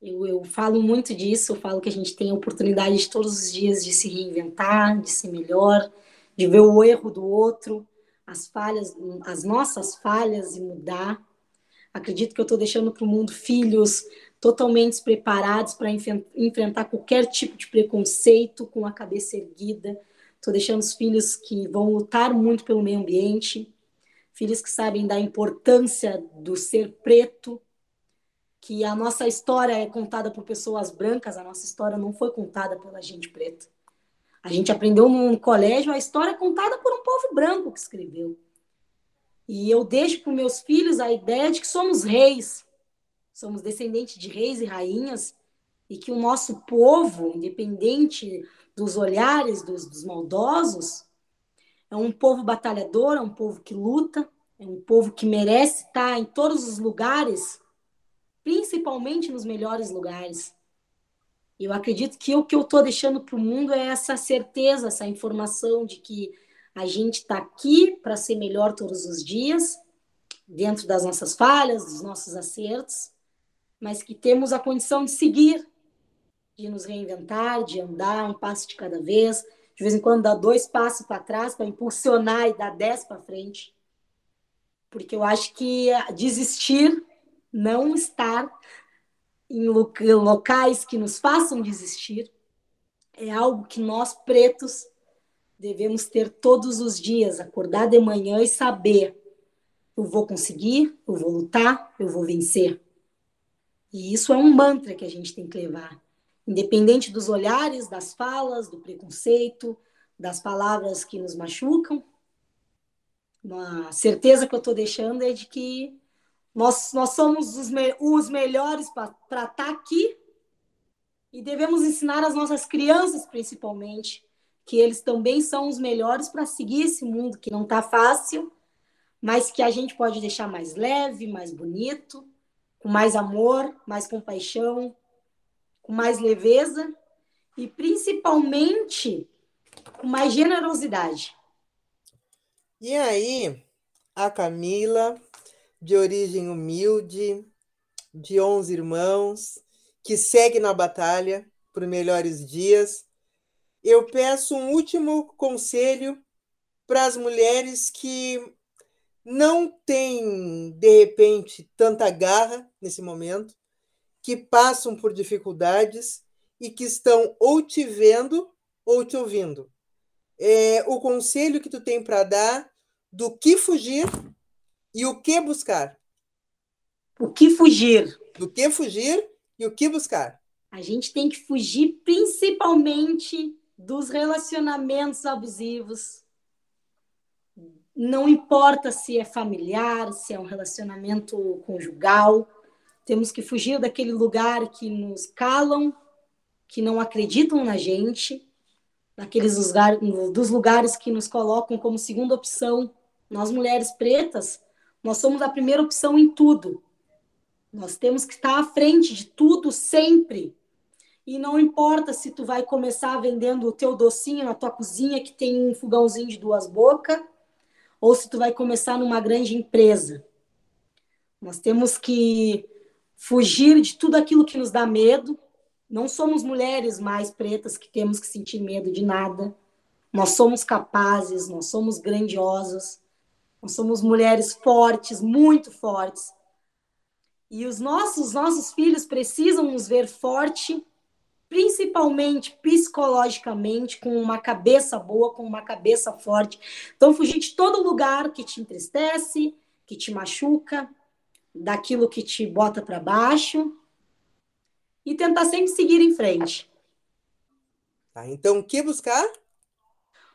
Eu, eu falo muito disso, eu falo que a gente tem a oportunidade de todos os dias de se reinventar, de ser melhor, de ver o erro do outro, as falhas, as nossas falhas e mudar. Acredito que eu estou deixando para o mundo filhos totalmente preparados para enfrentar qualquer tipo de preconceito com a cabeça erguida. Estou deixando os filhos que vão lutar muito pelo meio ambiente, filhos que sabem da importância do ser preto, que a nossa história é contada por pessoas brancas, a nossa história não foi contada pela gente preta. A gente aprendeu no colégio a história contada por um povo branco que escreveu. E eu deixo para meus filhos a ideia de que somos reis, somos descendentes de reis e rainhas, e que o nosso povo, independente dos olhares dos, dos maldosos, é um povo batalhador, é um povo que luta, é um povo que merece estar em todos os lugares, principalmente nos melhores lugares. Eu acredito que o que eu estou deixando para o mundo é essa certeza, essa informação de que a gente está aqui para ser melhor todos os dias, dentro das nossas falhas, dos nossos acertos, mas que temos a condição de seguir, de nos reinventar, de andar um passo de cada vez, de vez em quando dar dois passos para trás para impulsionar e dar dez para frente. Porque eu acho que desistir, não estar em locais que nos façam desistir, é algo que nós pretos devemos ter todos os dias, acordar de manhã e saber eu vou conseguir, eu vou lutar, eu vou vencer. E isso é um mantra que a gente tem que levar, independente dos olhares, das falas, do preconceito, das palavras que nos machucam. Uma certeza que eu estou deixando é de que Nós, nós somos os, me, os melhores para estar tá aqui e devemos ensinar as nossas crianças, principalmente, que eles também são os melhores para seguir esse mundo que não está fácil, mas que a gente pode deixar mais leve, mais bonito, com mais amor, mais compaixão, com mais leveza e principalmente com mais generosidade. E aí, a Camila, de origem humilde, de 11 irmãos, que segue na batalha por melhores dias, eu peço um último conselho para as mulheres que não têm, de repente, tanta garra nesse momento, que passam por dificuldades e que estão ou te vendo ou te ouvindo é, o conselho que tu tem para dar do que fugir e o que buscar. O que fugir? Do que fugir e o que buscar. A gente tem que fugir principalmente dos relacionamentos abusivos. Não importa se é familiar, se é um relacionamento conjugal, temos que fugir daquele lugar que nos calam, que não acreditam na gente daqueles lugares, dos lugares que nos colocam como segunda opção. Nós, mulheres pretas, nós somos a primeira opção em tudo. Nós temos que estar à frente de tudo sempre. E não importa se tu vai começar vendendo o teu docinho na tua cozinha que tem um fogãozinho de duas bocas, ou se tu vai começar numa grande empresa. Nós temos que fugir de tudo aquilo que nos dá medo, não somos mulheres mais pretas que temos que sentir medo de nada. Nós somos capazes, nós somos grandiosas, nós somos mulheres fortes, muito fortes. E os nossos nossos filhos precisam nos ver forte, principalmente psicologicamente, com uma cabeça boa, com uma cabeça forte. Então fugir de todo lugar que te entristece, que te machuca, daquilo que te bota para baixo e tentar sempre seguir em frente. Tá, então, o que buscar?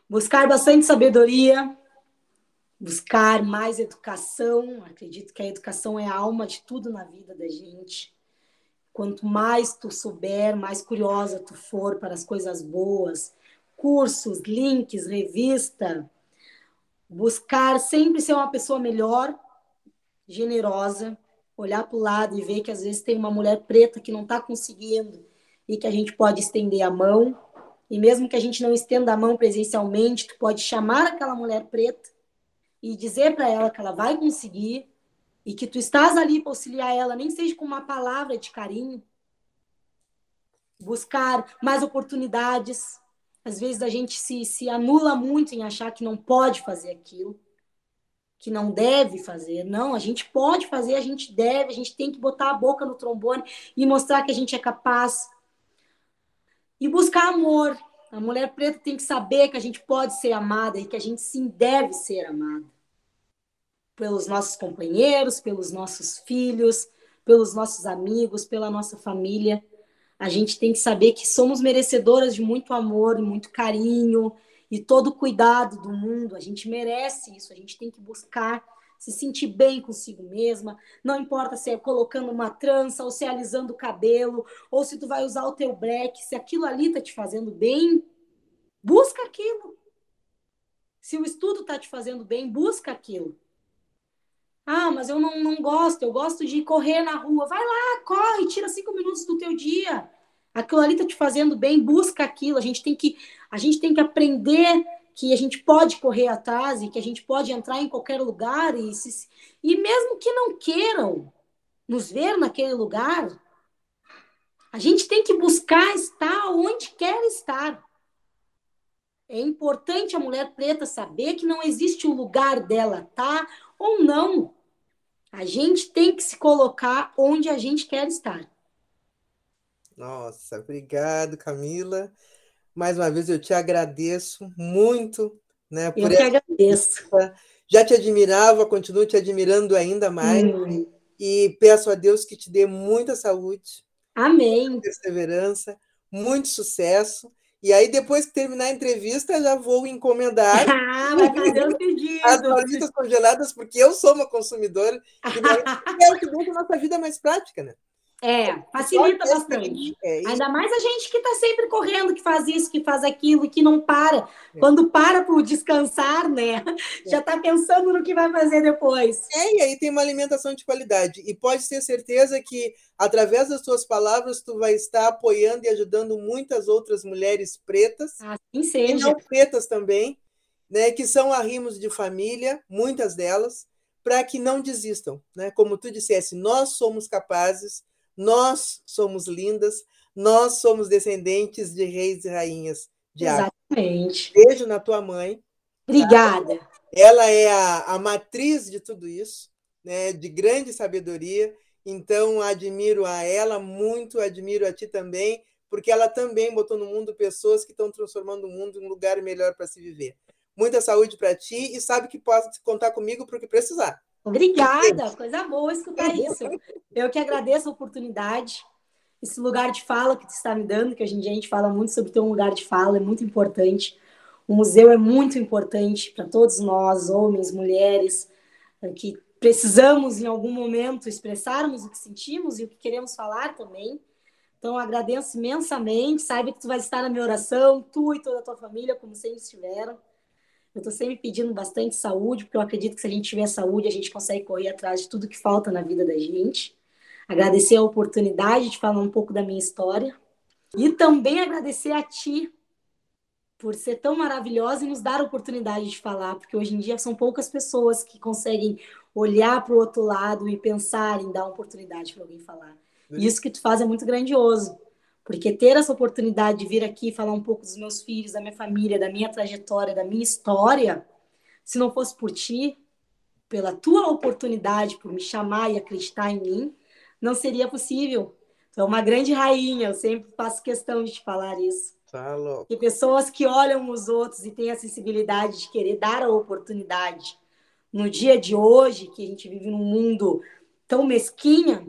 Buscar bastante sabedoria, buscar mais educação. Acredito que a educação é a alma de tudo na vida da gente. Quanto mais tu souber, mais curiosa tu for para as coisas boas, cursos, links, revista, buscar sempre ser uma pessoa melhor, generosa, olhar para o lado e ver que às vezes tem uma mulher preta que não está conseguindo e que a gente pode estender a mão. E mesmo que a gente não estenda a mão presencialmente, tu pode chamar aquela mulher preta e dizer para ela que ela vai conseguir e que tu estás ali para auxiliar ela, nem seja com uma palavra de carinho. Buscar mais oportunidades. Às vezes a gente se, se anula muito em achar que não pode fazer aquilo que não deve fazer. Não, a gente pode fazer, a gente deve, a gente tem que botar a boca no trombone e mostrar que a gente é capaz. E buscar amor. A mulher preta tem que saber que a gente pode ser amada e que a gente sim deve ser amada. Pelos nossos companheiros, pelos nossos filhos, pelos nossos amigos, pela nossa família. A gente tem que saber que somos merecedoras de muito amor muito carinho e todo o cuidado do mundo. A gente merece isso, a gente tem que buscar se sentir bem consigo mesma. Não importa se é colocando uma trança, ou se é alisando o cabelo, ou se tu vai usar o teu break, se aquilo ali tá te fazendo bem, busca aquilo. Se o estudo tá te fazendo bem, busca aquilo. Ah, mas eu não, não gosto, eu gosto de correr na rua. Vai lá, corre, tira cinco minutos do teu dia. Aquilo ali tá te fazendo bem, busca aquilo. A gente tem que, a gente tem que aprender que a gente pode correr atrás e que a gente pode entrar em qualquer lugar e, se, e mesmo que não queiram nos ver naquele lugar, a gente tem que buscar estar onde quer estar. É importante a mulher preta saber que não existe o lugar dela tá ou não. A gente tem que se colocar onde a gente quer estar. Nossa, obrigado, Camila. Mais uma vez eu te agradeço muito, né? Eu que agradeço. Já te admirava, continuo te admirando ainda mais. Hum. E peço a Deus que te dê muita saúde. Amém. Perseverança, muito sucesso E aí, depois que terminar a entrevista, já vou encomendar. Ah. As bolitas congeladas, porque eu sou uma consumidora. E é o que deixa a nossa vida mais prática, né? É, facilita bastante. É Ainda mais a gente que está sempre correndo, que faz isso, que faz aquilo, que não para. É. Quando para para descansar, né? É. Já está pensando no que vai fazer depois. É, e aí tem uma alimentação de qualidade. E pode ter certeza que, através das suas palavras, tu vai estar apoiando e ajudando muitas outras mulheres pretas. Assim seja. E não pretas também, né? Que são arrimos de família, muitas delas, para que não desistam. Né? Como tu dissesse, nós somos capazes nós somos lindas, nós somos descendentes de reis e rainhas de Exatamente. Beijo na tua mãe. Obrigada. Tá? Ela é a, a matriz de tudo isso, né, de grande sabedoria. Então, admiro a ela muito, admiro a ti também, porque ela também botou no mundo pessoas que estão transformando o mundo em um lugar melhor para se viver. Muita saúde para ti e sabe que pode contar comigo para o que precisar. Obrigada, coisa boa escutar isso. Eu que agradeço a oportunidade, esse lugar de fala que tu está me dando, que hoje em dia a gente fala muito sobre ter um lugar de fala, é muito importante. O museu é muito importante para todos nós, homens, mulheres, que precisamos em algum momento expressarmos o que sentimos e o que queremos falar também. Então, agradeço imensamente. Saiba que tu vai estar na minha oração, tu e toda a tua família, como sempre estiveram. Eu estou sempre pedindo bastante saúde, porque eu acredito que se a gente tiver saúde, a gente consegue correr atrás de tudo que falta na vida da gente. Agradecer a oportunidade de falar um pouco da minha história. E também agradecer a ti por ser tão maravilhosa e nos dar a oportunidade de falar, porque hoje em dia são poucas pessoas que conseguem olhar para o outro lado e pensar em dar uma oportunidade para alguém falar. E isso que tu faz é muito grandioso. Porque ter essa oportunidade de vir aqui falar um pouco dos meus filhos, da minha família, da minha trajetória, da minha história, se não fosse por ti, pela tua oportunidade, por me chamar e acreditar em mim, não seria possível. Tu é uma grande rainha, eu sempre faço questão de te falar isso. Tá louco. E pessoas que olham os outros e têm a sensibilidade de querer dar a oportunidade no dia de hoje, que a gente vive num mundo tão mesquinha,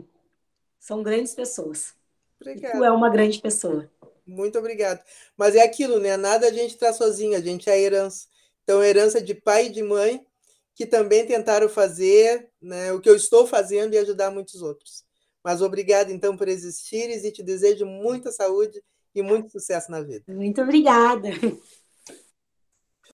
são grandes pessoas. Obrigado. Tu é uma grande pessoa. Muito obrigado. Mas é aquilo, né? Nada a gente traz sozinho, a gente é herança. Então, herança de pai e de mãe que também tentaram fazer né, o que eu estou fazendo e ajudar muitos outros. Mas obrigado, então, por existires e te desejo muita saúde e muito sucesso na vida. Muito obrigada.